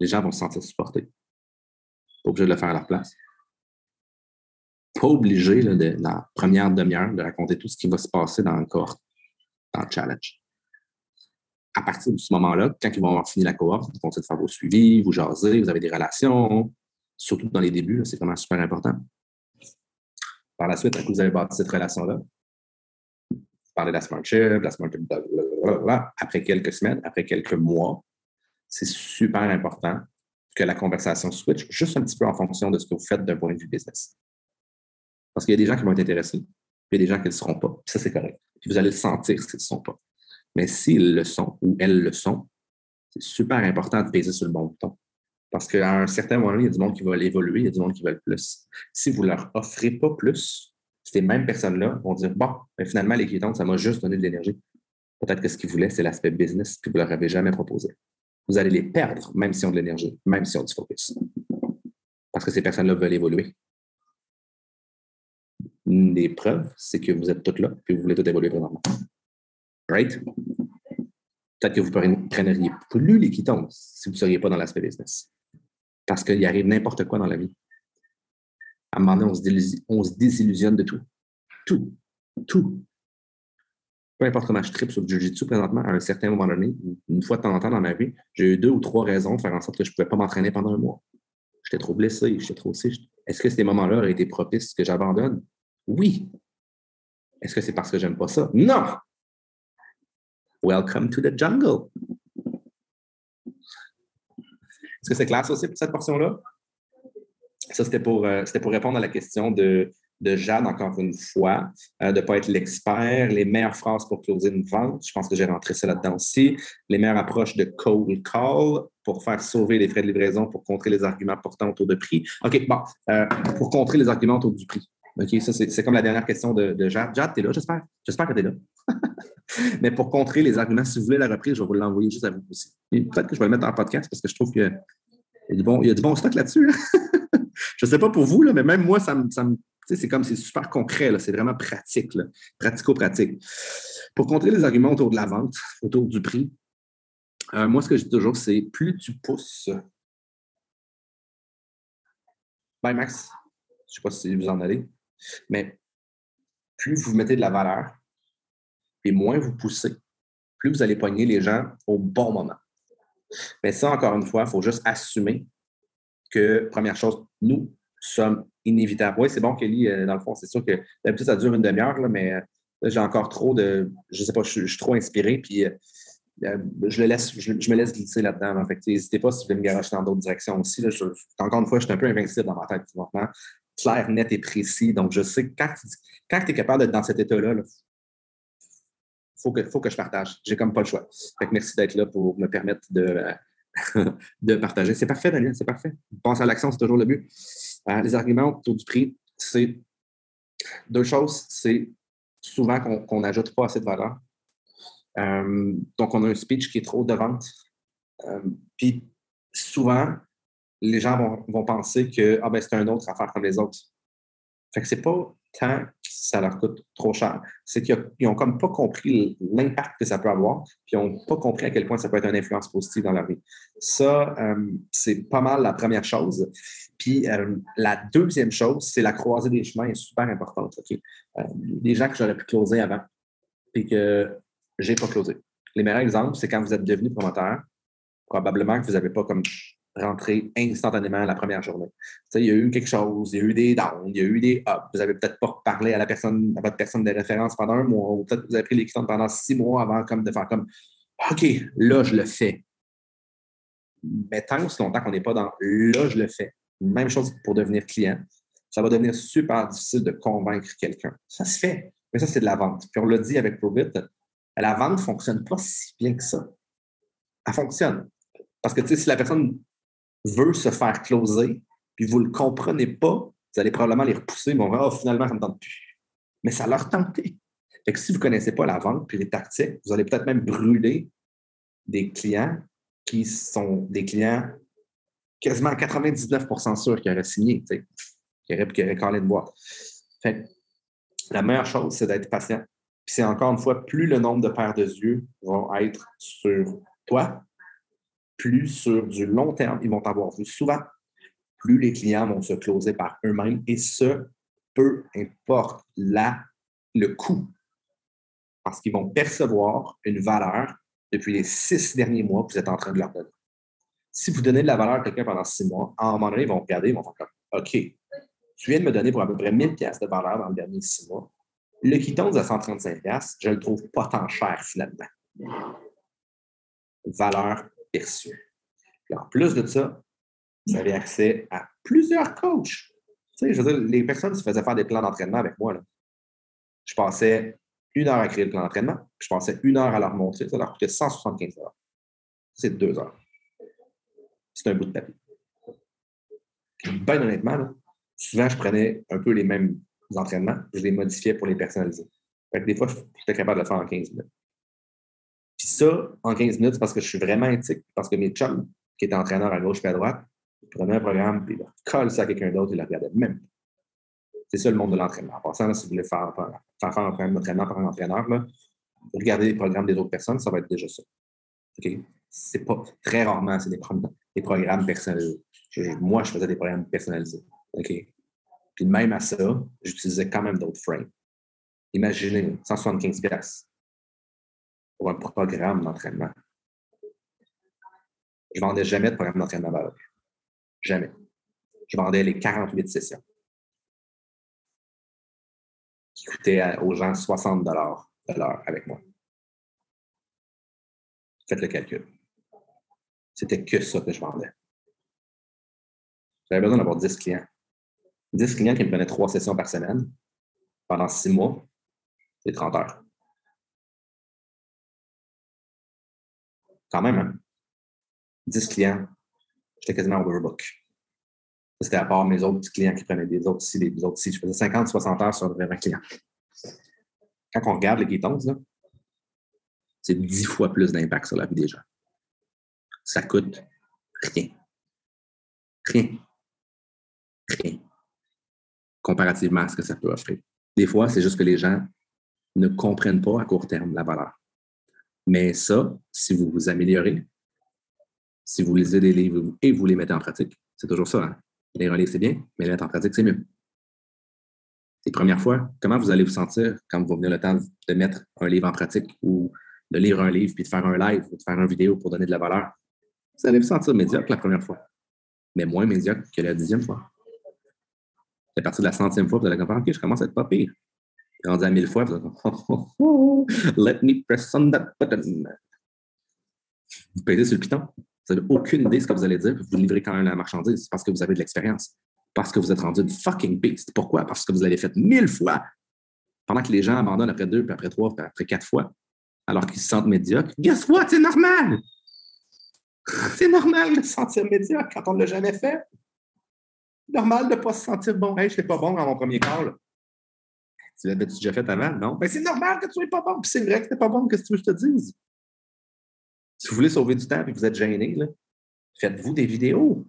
A: Les gens vont se sentir supportés. Pas obligé de le faire à leur place pas obligé, de, dans la première demi-heure, de raconter tout ce qui va se passer dans le cohorte, dans le challenge. À partir de ce moment-là, quand ils vont avoir fini la cohorte, vous continuez de faire vos suivis, vous jasez, vous avez des relations, surtout dans les débuts, c'est vraiment super important. Par la suite, quand vous avez bâti cette relation-là, vous parlez de la Smart Chip, la Smart après quelques semaines, après quelques mois, c'est super important que la conversation switch juste un petit peu en fonction de ce que vous faites d'un point de vue business. Parce qu'il y a des gens qui vont être intéressés, puis il y a des gens qui ne le seront pas. Ça, c'est correct. Vous allez le sentir s'ils ne le sont pas. Mais s'ils le sont ou elles le sont, c'est super important de peser sur le bon bouton. Parce qu'à un certain moment, il y a du monde qui va évoluer, il y a du monde qui veut plus. Si vous ne leur offrez pas plus, ces mêmes personnes-là vont dire Bon, mais finalement, les ça m'a juste donné de l'énergie. Peut-être que ce qu'ils voulaient, c'est l'aspect business, puis vous ne leur avez jamais proposé. Vous allez les perdre, même si on de l'énergie, même si on du focus. Parce que ces personnes-là veulent évoluer une des preuves, c'est que vous êtes toutes là, puis vous voulez tout évoluer présentement. Right? Peut-être que vous prendriez plus les si vous ne seriez pas dans l'aspect business. Parce qu'il arrive n'importe quoi dans la vie. À un moment donné, on se, désillusionne de tout. Tout. Tout. peu importe comment je tripe sur le Jiu-Jitsu présentement, à un certain moment donné, une fois de temps en temps dans ma vie, j'ai eu deux ou trois raisons de faire en sorte que je ne pouvais pas m'entraîner pendant un mois. J'étais trop blessé, j'étais trop aussi. Est-ce que ces moments-là auraient été propices que j'abandonne? Oui. Est-ce que c'est parce que j'aime pas ça? Non! Welcome to the jungle. Est-ce que c'est clair aussi pour cette portion-là? Ça, c'était pour, euh, pour répondre à la question de de encore une fois, euh, de ne pas être l'expert, les meilleures phrases pour closer une vente. Je pense que j'ai rentré ça là-dedans aussi. Les meilleures approches de cold call pour faire sauver les frais de livraison, pour contrer les arguments portant autour de prix. OK, bon, euh, pour contrer les arguments autour du prix. OK, ça, c'est comme la dernière question de, de Jade. Jade, tu es là, j'espère? J'espère que tu es là. Mais pour contrer les arguments, si vous voulez la reprise, je vais vous l'envoyer juste à vous aussi. Peut-être que je vais le mettre en podcast parce que je trouve qu'il y, a du bon, y a du bon stock là-dessus. je ne sais pas pour vous, là, mais même moi, ça me, ça me c'est comme c'est super concret, c'est vraiment pratique, pratico-pratique. Pour contrer les arguments autour de la vente, autour du prix, euh, moi, ce que je dis toujours, c'est plus tu pousses. Ben, Max, je ne sais pas si vous en allez, mais plus vous mettez de la valeur et moins vous poussez, plus vous allez pogner les gens au bon moment. Mais ça, encore une fois, il faut juste assumer que, première chose, nous sommes inévitable. Oui, c'est bon, Kelly, euh, dans le fond, c'est sûr que d'habitude, ça dure une demi-heure, mais euh, j'ai encore trop de. Je ne sais pas, je, suis trop inspiré, puis euh, je, le laisse, je, me laisse glisser là-dedans. N'hésitez pas si vous voulez me garocher dans d'autres directions aussi. Là, encore une fois, je suis un peu invincible dans ma tête maintenant. Clair, net et précis. Donc, je sais que quand, tu es capable d'être dans cet état-là, il faut, que, faut que je partage. J'ai comme pas le choix. Merci d'être là pour me permettre de, de partager. C'est parfait, Daniel, c'est parfait. Pense à l'action, c'est toujours le but. Euh, les arguments autour du prix, c'est deux choses. C'est souvent qu'on n'ajoute pas assez de valeur. Euh, donc, on a un speech qui est trop de vente. Euh, puis, souvent, les gens vont, penser que ah, ben, c'est un autre affaire comme les autres. Fait que c'est pas tant que ça leur coûte trop cher. C'est qu'ils n'ont comme pas compris l'impact que ça peut avoir, puis ils n'ont pas compris à quel point ça peut être une influence positive dans leur vie. Ça, c'est pas mal la première chose. Puis euh, la deuxième chose, c'est la croisée des chemins est super importante. Okay? Euh, des gens que j'aurais pu closer avant et que j'ai pas closé. Les meilleurs exemples, c'est quand vous êtes devenu promoteur, probablement que vous n'avez pas comme rentré instantanément la première journée. il y a eu quelque chose, il y a eu des downs, il y a eu des ups. Vous n'avez peut-être pas parlé à la personne, à votre personne de référence pendant un mois, ou peut-être vous avez pris les clients pendant six mois avant comme, de faire comme OK, là, je le fais. Mais tant que longtemps qu'on n'est pas dans là, je le fais, même chose pour devenir client. Ça va devenir super difficile de convaincre quelqu'un. Ça se fait, mais ça, c'est de la vente. Puis on l'a dit avec Provit, la vente ne fonctionne pas si bien que ça. Elle fonctionne. Parce que si la personne veut se faire closer, puis vous ne le comprenez pas, vous allez probablement les repousser, mais on va, oh, finalement, ça ne me tente plus. Mais ça leur tentait. Que si vous ne connaissez pas la vente puis les tactiques, vous allez peut-être même brûler des clients qui sont des clients quasiment 99% sûrs qui auraient signé, qui auraient, qui auraient calé de boîte. Fait la meilleure chose, c'est d'être patient. Puis c'est encore une fois, plus le nombre de paires de yeux vont être sur toi, plus sur du long terme, ils vont t'avoir vu souvent, plus les clients vont se closer par eux-mêmes. Et ce, peu importe la, le coût, parce qu'ils vont percevoir une valeur depuis les six derniers mois que vous êtes en train de leur donner. Si vous donnez de la valeur à quelqu'un pendant six mois, à un moment donné, ils vont regarder, ils vont faire comme OK, tu viens de me donner pour à peu près 1000 pièces de valeur dans les derniers six mois. Le Keatones à 135 je le trouve pas tant cher finalement. Valeur perçue. en plus de ça, vous avez accès à plusieurs coachs. Tu sais, je veux dire, les personnes se faisaient faire des plans d'entraînement avec moi. Je passais une heure à créer le plan d'entraînement, puis je passais une heure à leur montrer. Ça leur coûtait 175 C'est deux heures c'est un bout de papier. Ben honnêtement, souvent, je prenais un peu les mêmes entraînements, je les modifiais pour les personnaliser. des fois, j'étais capable de le faire en 15 minutes. Puis ça, en 15 minutes, c'est parce que je suis vraiment éthique, parce que mes chums, qui étaient entraîneurs à gauche et à droite, prenaient un programme, puis ils collent ça à quelqu'un d'autre, ils le regardaient même C'est ça le monde de l'entraînement. En passant, si vous voulez faire, faire, faire un programme d'entraînement par un entraîneur, regardez les programmes des autres personnes, ça va être déjà ça. OK? C'est pas très rarement, c'est des, des, programmes personnalisés. Moi, je faisais des programmes personnalisés. OK? Puis même à ça, j'utilisais quand même d'autres frames. Imaginez, 175$. Pour un programme d'entraînement. Je ne vendais jamais de programme d'entraînement valeur. Jamais. Je vendais les 48 sessions qui coûtaient aux gens 60 de l'heure avec moi. Faites le calcul. C'était que ça que je vendais. J'avais besoin d'avoir 10 clients. 10 clients qui me prenaient trois sessions par semaine pendant six mois, c'est 30 heures. Quand même, hein? 10 clients, j'étais quasiment overbook. C'était à part mes autres clients qui prenaient des autres ici, des autres ici. Je faisais 50, 60 heures sur 20 clients. Quand on regarde les ketons, c'est 10 fois plus d'impact sur la vie des gens. Ça coûte rien. Rien. Rien. Comparativement à ce que ça peut offrir. Des fois, c'est juste que les gens ne comprennent pas à court terme la valeur. Mais ça, si vous vous améliorez, si vous lisez des livres et vous les mettez en pratique, c'est toujours ça. Hein? Lire un livre, c'est bien, mais les mettre en pratique, c'est mieux. Les premières fois, comment vous allez vous sentir quand vous venir le temps de mettre un livre en pratique ou de lire un livre puis de faire un live ou de faire une vidéo pour donner de la valeur? Vous allez vous sentir médiocre la première fois, mais moins médiocre que la dixième fois. À partir de la centième fois, vous allez comprendre, OK, je commence à être pas pire. Rendu à mille fois, vous allez oh, oh, oh, let me press on that button. Vous pèsez sur le piton. Vous n'avez aucune idée de ce que vous allez dire, vous livrez quand même la marchandise parce que vous avez de l'expérience. Parce que vous êtes rendu une fucking beast. Pourquoi? Parce que vous l'avez fait mille fois. Pendant que les gens abandonnent après deux, puis après trois, puis après quatre fois, alors qu'ils se sentent médiocres. Guess what? C'est normal! C'est normal de se sentir médiocre quand on ne l'a jamais fait. Normal de ne pas se sentir bon. Hey, je n'étais pas bon dans mon premier call. Tu l'avais déjà fait avant? Non? Ben, c'est normal que tu sois pas bon. Puis c'est vrai que tu n'es pas bon. Qu'est-ce que tu veux que je te dise? Si vous voulez sauver du temps et que vous êtes gêné, faites-vous des vidéos.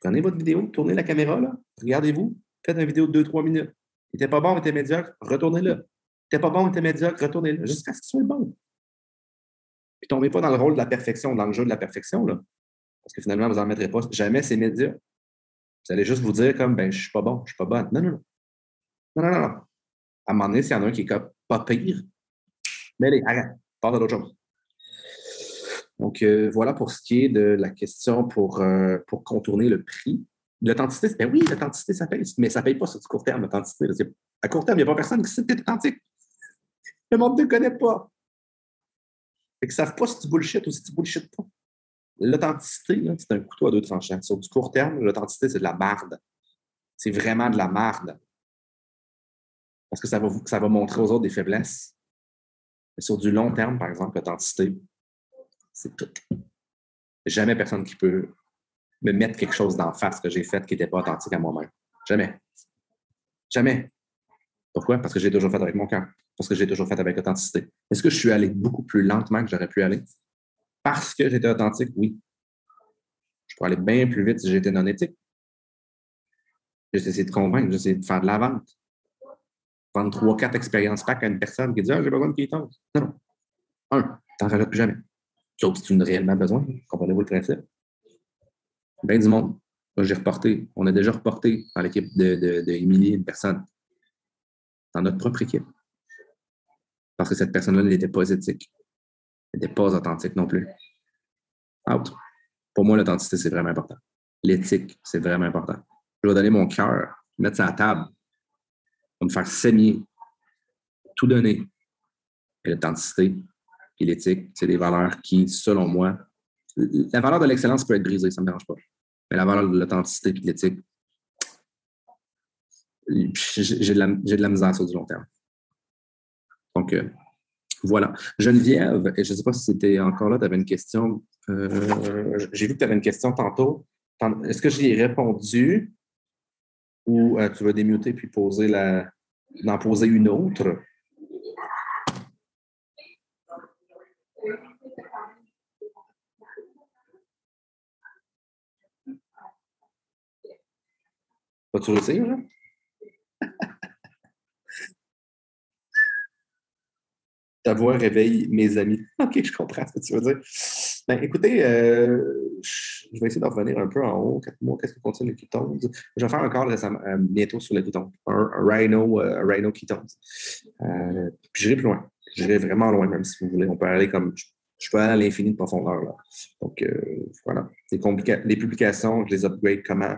A: Prenez votre vidéo, tournez la caméra, regardez-vous, faites une vidéo de 2-3 minutes. Il n'était pas bon, il était médiocre, retournez-le. Il n'était pas bon, il était médiocre, retournez-le, jusqu'à ce qu'il soit bon. Puis tombez pas dans le rôle de la perfection, dans le jeu de la perfection, là. Parce que finalement, vous n'en mettrez pas. Jamais c'est médiocre. Vous allez juste vous dire comme ben, je suis pas bon, je suis pas bonne. Non, non, non. Non, non, non. À un moment donné, s'il y en a un qui est pas pire, mais allez, arrête, parle d'autre chose. Donc, euh, voilà pour ce qui est de la question pour, euh, pour contourner le prix. L'authenticité, ben oui, l'authenticité, ça paye, mais ça ne paye pas sur du court terme, l'authenticité. À court terme, il n'y a pas personne qui sait que tu authentique. Le monde ne connaît pas. Ils ne savent pas si tu bullshit ou si tu bullshit pas. L'authenticité, c'est un couteau à deux tranchants. Sur du court terme, l'authenticité, c'est de la marde. C'est vraiment de la marde. Parce que ça va, montrer aux autres des faiblesses. Mais sur du long terme, par exemple, l'authenticité, c'est tout. Jamais personne qui peut me mettre quelque chose d'en face que j'ai fait qui n'était pas authentique à moi-même. Jamais. Jamais. Pourquoi? Parce que j'ai toujours fait avec mon cœur. Parce que j'ai toujours fait avec authenticité. Est-ce que je suis allé beaucoup plus lentement que j'aurais pu aller? Parce que j'étais authentique, oui. Je pourrais aller bien plus vite si j'étais non éthique. J'ai essayé de convaincre, j'ai essayé de faire de la vente. Vendre trois, quatre expériences pack à une personne qui dit Ah, j'ai besoin de quittance. Non, non. Un, t'en rajoutes plus jamais. Sauf si tu en as réellement besoin. Comprenez-vous le principe? Bien du monde. J'ai reporté. On a déjà reporté dans l'équipe de, de, une personne. Dans notre propre équipe. Parce que cette personne-là n'était pas éthique. Elle n'était pas authentique non plus. Out. Pour moi, l'authenticité, c'est vraiment important. L'éthique, c'est vraiment important. Je vais donner mon cœur, mettre ça à table, me faire saigner, tout donner. Et l'authenticité, et l'éthique, c'est des valeurs qui, selon moi, la valeur de l'excellence peut être brisée, ça ne me dérange pas. Mais la valeur de l'authenticité et de l'éthique, j'ai de, la, de la misère sur du long terme. Donc, euh, voilà. Geneviève, je ne sais pas si c'était encore là, tu avais une question. Euh, j'ai vu que tu avais une question tantôt. Est-ce que j'y ai répondu ou euh, tu vas démuter puis poser la, en poser une autre? Vas-tu réussir, là? Ta voix réveille mes amis. OK, je comprends ce que tu veux dire. Ben, écoutez, euh, je vais essayer d'en revenir un peu en haut. Qu'est-ce que contient le ketones? Je vais faire encore récemment, euh, bientôt sur le ketones. Un, Rhino, euh, Rhino ketones. puis j'irai plus loin. j'irai vraiment loin, même si vous voulez. On peut aller comme. Je peux aller à l'infini de profondeur. Là. Donc, voilà. Les publications, je les upgrade comment?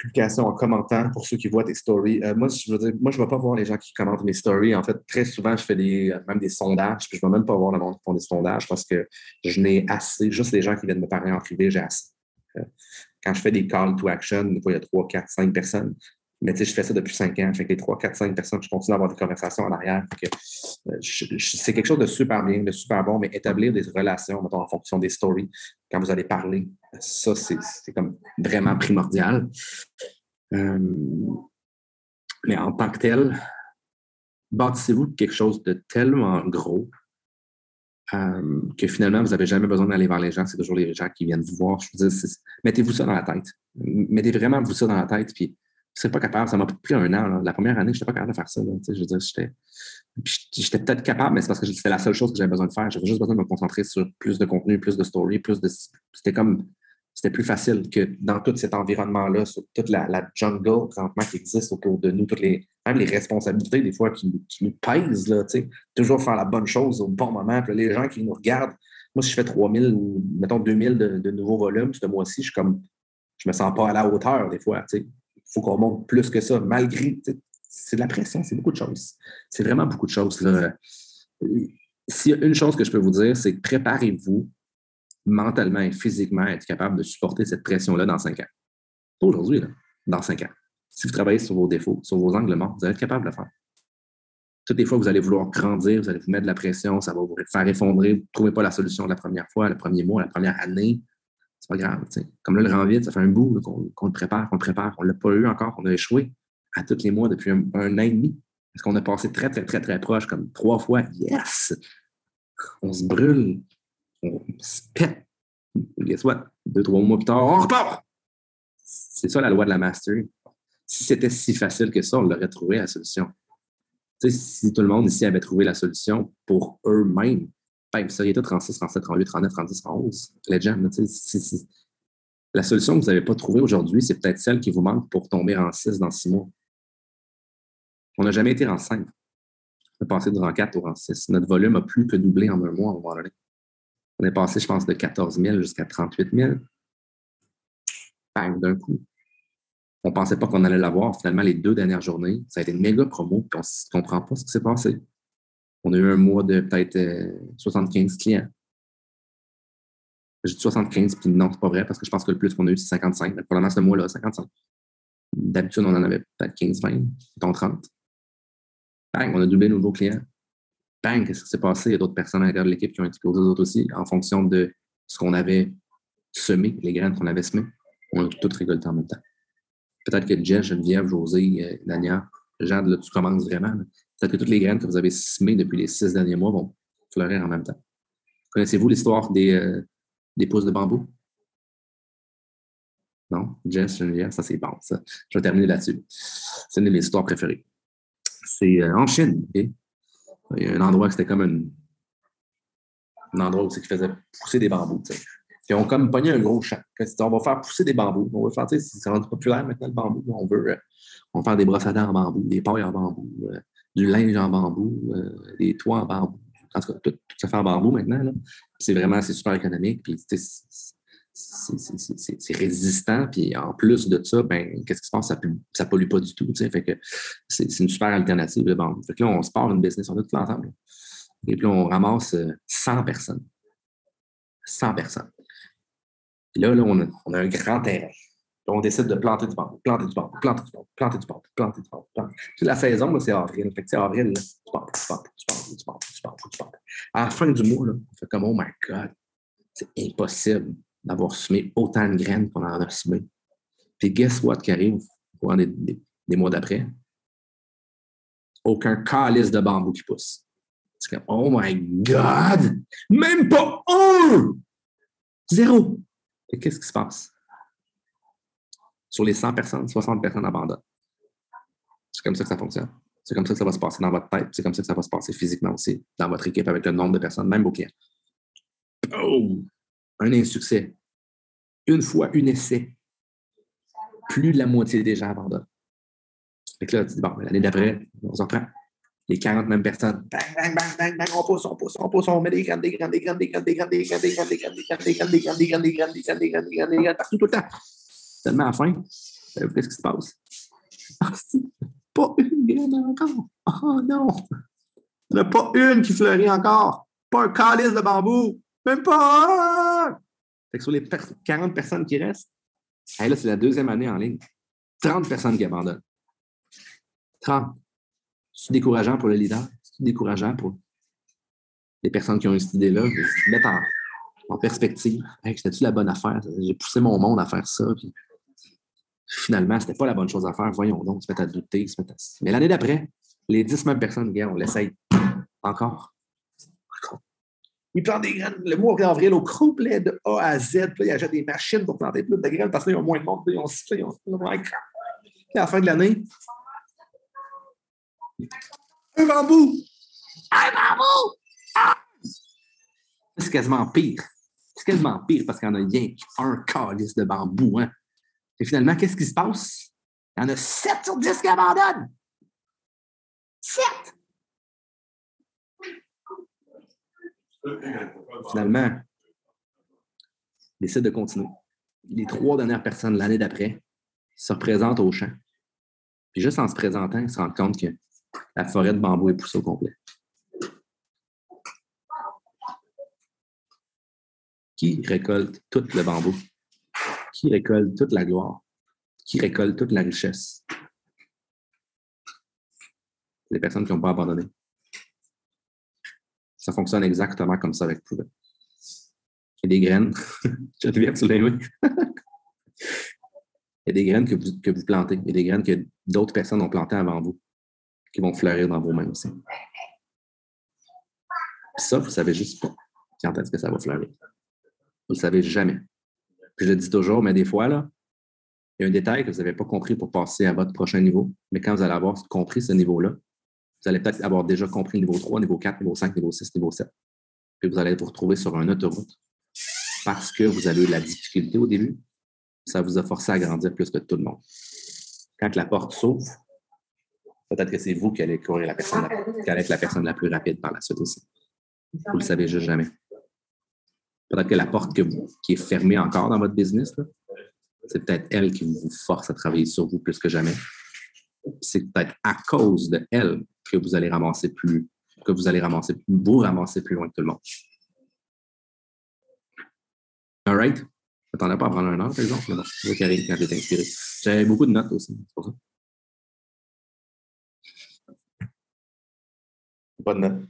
A: Publications en commentant pour ceux qui voient tes stories. Euh, moi, je veux dire, moi, je ne vais pas voir les gens qui commentent mes stories. En fait, très souvent, je fais des, même des sondages, puis je ne vais même pas voir le monde qui font des sondages parce que je n'ai assez. Juste les gens qui viennent me parler en privé, j'ai assez. Euh, quand je fais des call to action, fois, il y a 3, 4, 5 personnes. Mais tu sais, je fais ça depuis cinq ans. Fait que les trois, quatre, cinq personnes, je continue à avoir des conversations en arrière. Euh, c'est quelque chose de super bien, de super bon, mais établir des relations, en fonction des stories, quand vous allez parler, ça, c'est comme vraiment primordial. Euh, mais en tant que tel, bâtissez-vous quelque chose de tellement gros euh, que finalement, vous n'avez jamais besoin d'aller vers les gens. C'est toujours les gens qui viennent vous voir. Je veux dire, mettez-vous ça dans la tête. Mettez vraiment vous ça dans la tête. Puis je pas capable. Ça m'a pris un an. La première année, je n'étais pas capable de faire ça. je veux dire, j'étais. J'étais peut-être capable, mais c'est parce que c'était la seule chose que j'avais besoin de faire. J'avais juste besoin de me concentrer sur plus de contenu, plus de story, plus de. C'était comme. C'était plus facile que dans tout cet environnement-là, sur toute la, jungle présentement qui existe autour de nous, toutes les, même les responsabilités des fois qui, nous pèsent, là, toujours faire la bonne chose au bon moment. Les gens qui nous regardent, moi, si je fais 3000 ou mettons 2000 de, de nouveaux volumes ce mois-ci, je suis comme, je me sens pas à la hauteur des fois. il faut qu'on monte plus que ça, malgré. C'est de la pression, c'est beaucoup de choses. C'est vraiment beaucoup de choses. S'il y a une chose que je peux vous dire, c'est préparez-vous mentalement et physiquement être capable de supporter cette pression-là dans cinq ans. Pas aujourd'hui, dans cinq ans. Si vous travaillez sur vos défauts, sur vos angles morts, vous allez être capable de le faire. Toutes les fois, vous allez vouloir grandir, vous allez vous mettre de la pression, ça va vous faire effondrer, vous ne trouvez pas la solution la première fois, le premier mois, la première année c'est pas grave. Comme là, le rang vide, ça fait un bout qu'on le prépare, qu'on le prépare. On ne l'a pas eu encore. On a échoué à tous les mois depuis un, an et demi. Parce qu'on a passé très, très, très, très proche, comme trois fois. Yes! On se brûle. On se pète. Guess what? Deux, trois mois plus tard, on repart! C'est ça la loi de la mastery. Si c'était si facile que ça, on l'aurait trouvé la solution. si tout le monde ici avait trouvé la solution pour eux-mêmes, ben, il était 36, 37, 38, 39, 30, 11. Legend, la solution que vous n'avez pas trouvée aujourd'hui, c'est peut-être celle qui vous manque pour tomber en 6 dans 6 mois. On n'a jamais été en 5. On est passé de rang 4 au rang 6. Notre volume a plus que doublé en un mois, on va On est passé, je pense, de 14 000 jusqu'à 38 000. Bang, d'un coup. On ne pensait pas qu'on allait l'avoir. Finalement, les deux dernières journées, ça a été une méga promo, puis on ne comprend pas ce qui s'est passé. On a eu un mois de peut-être 75 euh, clients. J'ai dit 75, puis non, c'est pas vrai, parce que je pense que le plus qu'on a eu, c'est 55. Pour le moment, ce mois-là, 55. D'habitude, on en avait peut-être 15, 20, mettons 30. Bang, on a doublé nos nouveaux clients. Bang, qu'est-ce qui s'est passé? Il y a d'autres personnes à l'intérieur de l'équipe qui ont explosé, d'autres aussi, en fonction de ce qu'on avait semé, les graines qu'on avait semées. On a tout récolté en même temps. Peut-être que Jess, Geneviève, José, euh, Dania, Jade, tu commences vraiment. Peut-être que toutes les graines que vous avez semées depuis les six derniers mois vont fleurir en même temps. Connaissez-vous l'histoire des, euh, pousses de bambou? Non? Jess, Geneviève, ça c'est bon, ça. Je vais terminer là-dessus. C'est une de mes histoires préférées. C'est euh, en Chine, Il y a un endroit qui c'était comme un, endroit où c'est qui faisait pousser des bambous, Ils ont comme pogné un gros champ. On va faire pousser des bambous. On va faire, c'est rendu populaire maintenant le bambou. On veut, euh, on faire des brosses à dents en bambou, des pailles en bambou, du linge en bambou, euh, des toits en bambou. En tout cas, tout, se fait en bambou maintenant. C'est vraiment, super économique. Puis, c'est résistant. Puis en plus de ça, ben, qu'est-ce qui se passe? Ça ne pollue pas du tout. Fait que c'est une super alternative. Fait que là, on se part une business, on est tout ensemble. Et puis on ramasse 100 euh, personnes. 100 personnes. Et là, là on, a, a un grand terrain on décide de planter du bambou, planter du bambou, planter du bambou, planter du bambou, planter du bambou. La saison, c'est avril. Fait que avril, là, tu bambou, tu bambou, tu bambou, tu bambou, tu bambou, tu bambou. À la fin du mois, là, on fait comme, oh my God, c'est impossible d'avoir semé autant de graines qu'on en a semé. Puis guess what qui arrive au des, des, mois d'après? Aucun calice de bambou qui pousse. C'est comme, oh my God! Même pas un! Zéro! Et qu'est-ce qui se passe? sur les 100 personnes, 60 personnes abandonnent. C'est comme ça que ça fonctionne. C'est comme ça que ça va se passer dans votre tête. C'est comme ça que ça va se passer physiquement aussi, dans votre équipe, avec le nombre de personnes, même vos clients. Oh! Un insuccès. Une fois, un essai. Plus de la moitié des gens abandonnent. Fait que là, tu dis, bon, l'année d'après, on s'en prend. les 40 mêmes personnes, bang, bang, bang, bang, bang, on pousse, on pousse, on pousse, on met des graines, des graines, des graines, des graines, des graines, des graines, des graines, des graines, des graines, des graines, des graines, des graines, des graines, des graines, des graines, des graines, des graines, partout tout le temps. Tellement à la fin, qu'est-ce qui se passe? Ah, pas une graine encore. Oh non! Il n'y en a pas une qui fleurit encore. Pas un calice de bambou. Même pas! Que sur les 40 personnes qui restent, là, c'est la deuxième année en ligne. 30 personnes qui abandonnent. 30. C'est décourageant pour le leader, c'est décourageant pour les personnes qui ont eu cette idée-là, se mettre en, perspective. C'était-tu la bonne affaire? J'ai poussé mon monde à faire ça. Puis finalement, c'était pas la bonne chose à faire. Voyons donc, se mettre à douter. Mais l'année d'après, les 10 mêmes personnes, on l'essaye. Encore. Ils plantent des graines le mois d'avril au complet de A à Z. Puis là, ils achètent des machines pour planter plus de graines parce qu'ils ont moins de monde. Puis ils ont ils ont. Puis à la fin de l'année, un bambou! Un bambou! Ah! C'est quasiment pire. C'est quasiment pire parce qu'il y en a rien qu'un calice de bambou. Hein? Et finalement, qu'est-ce qui se passe? Il y en a 7 sur 10 qui abandonnent. 7! Finalement, ils décident de continuer. Les trois dernières personnes l'année d'après se représentent au champ. Puis juste en se présentant, ils se rendent compte que la forêt de bambou est poussée au complet. Qui récolte tout le bambou? Qui récolte toute la gloire? Qui récolte toute la richesse? Les personnes qui n'ont pas abandonné. Ça fonctionne exactement comme ça avec Proven. Il y a des graines. Te tu l'as Il y a des graines que vous, que vous plantez. Il y a des graines que d'autres personnes ont plantées avant vous qui vont fleurir dans vos mains aussi. ça, vous ne savez juste pas quand est-ce que ça va fleurir. Vous ne le savez jamais. je le dis toujours, mais des fois, là, il y a un détail que vous n'avez pas compris pour passer à votre prochain niveau. Mais quand vous allez avoir compris ce niveau-là, vous allez peut-être avoir déjà compris niveau 3, niveau 4, niveau 5, niveau 6, niveau 7. Puis vous allez vous retrouver sur un autoroute parce que vous avez eu de la difficulté au début. Ça vous a forcé à grandir plus que tout le monde. Quand la porte s'ouvre, Peut-être que c'est vous qui allez courir la personne, la, qui allez être la personne la plus rapide par la suite aussi. Vous ne le savez juste jamais. Peut-être que la porte qui est fermée encore dans votre business, c'est peut-être elle qui vous force à travailler sur vous plus que jamais. C'est peut-être à cause de elle que vous allez ramasser plus, que vous allez ramasser, vous ramasser plus loin que tout le monde. All right? Je m'attendais pas à prendre un heure, par exemple, mais bon, c'est quand j'étais inspiré. J'avais beaucoup de notes aussi, c'est pour ça. Bonne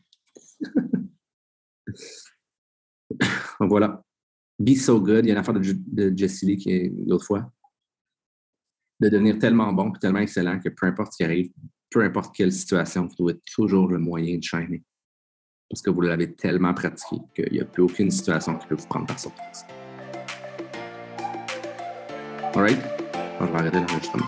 A: Donc voilà. Be so good. Il y a une affaire de, de Jesse Lee qui est l'autre fois. De devenir tellement bon et tellement excellent que peu importe ce qui arrive, peu importe quelle situation, vous trouvez toujours le moyen de shiner. Parce que vous l'avez tellement pratiqué qu'il n'y a plus aucune situation qui peut vous prendre par surprise. Alright? On va arrêter l'enregistrement.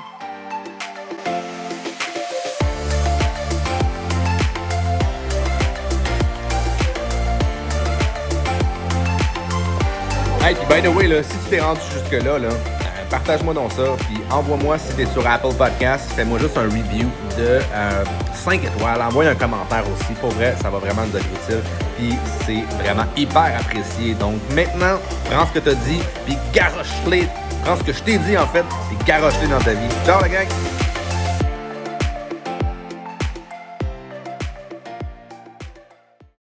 A: Hey, by the way, là, si tu t'es rendu jusque-là, là, euh, partage-moi dans ça, puis envoie-moi si tu es sur Apple Podcast, fais-moi juste un review de 5 euh, étoiles, envoie un commentaire aussi, pour vrai, ça va vraiment nous être utile, puis c'est vraiment hyper apprécié. Donc maintenant, prends ce que tu as dit, puis garoche-les, prends ce que je t'ai dit en fait, puis garoche-les dans ta vie. Ciao la gang!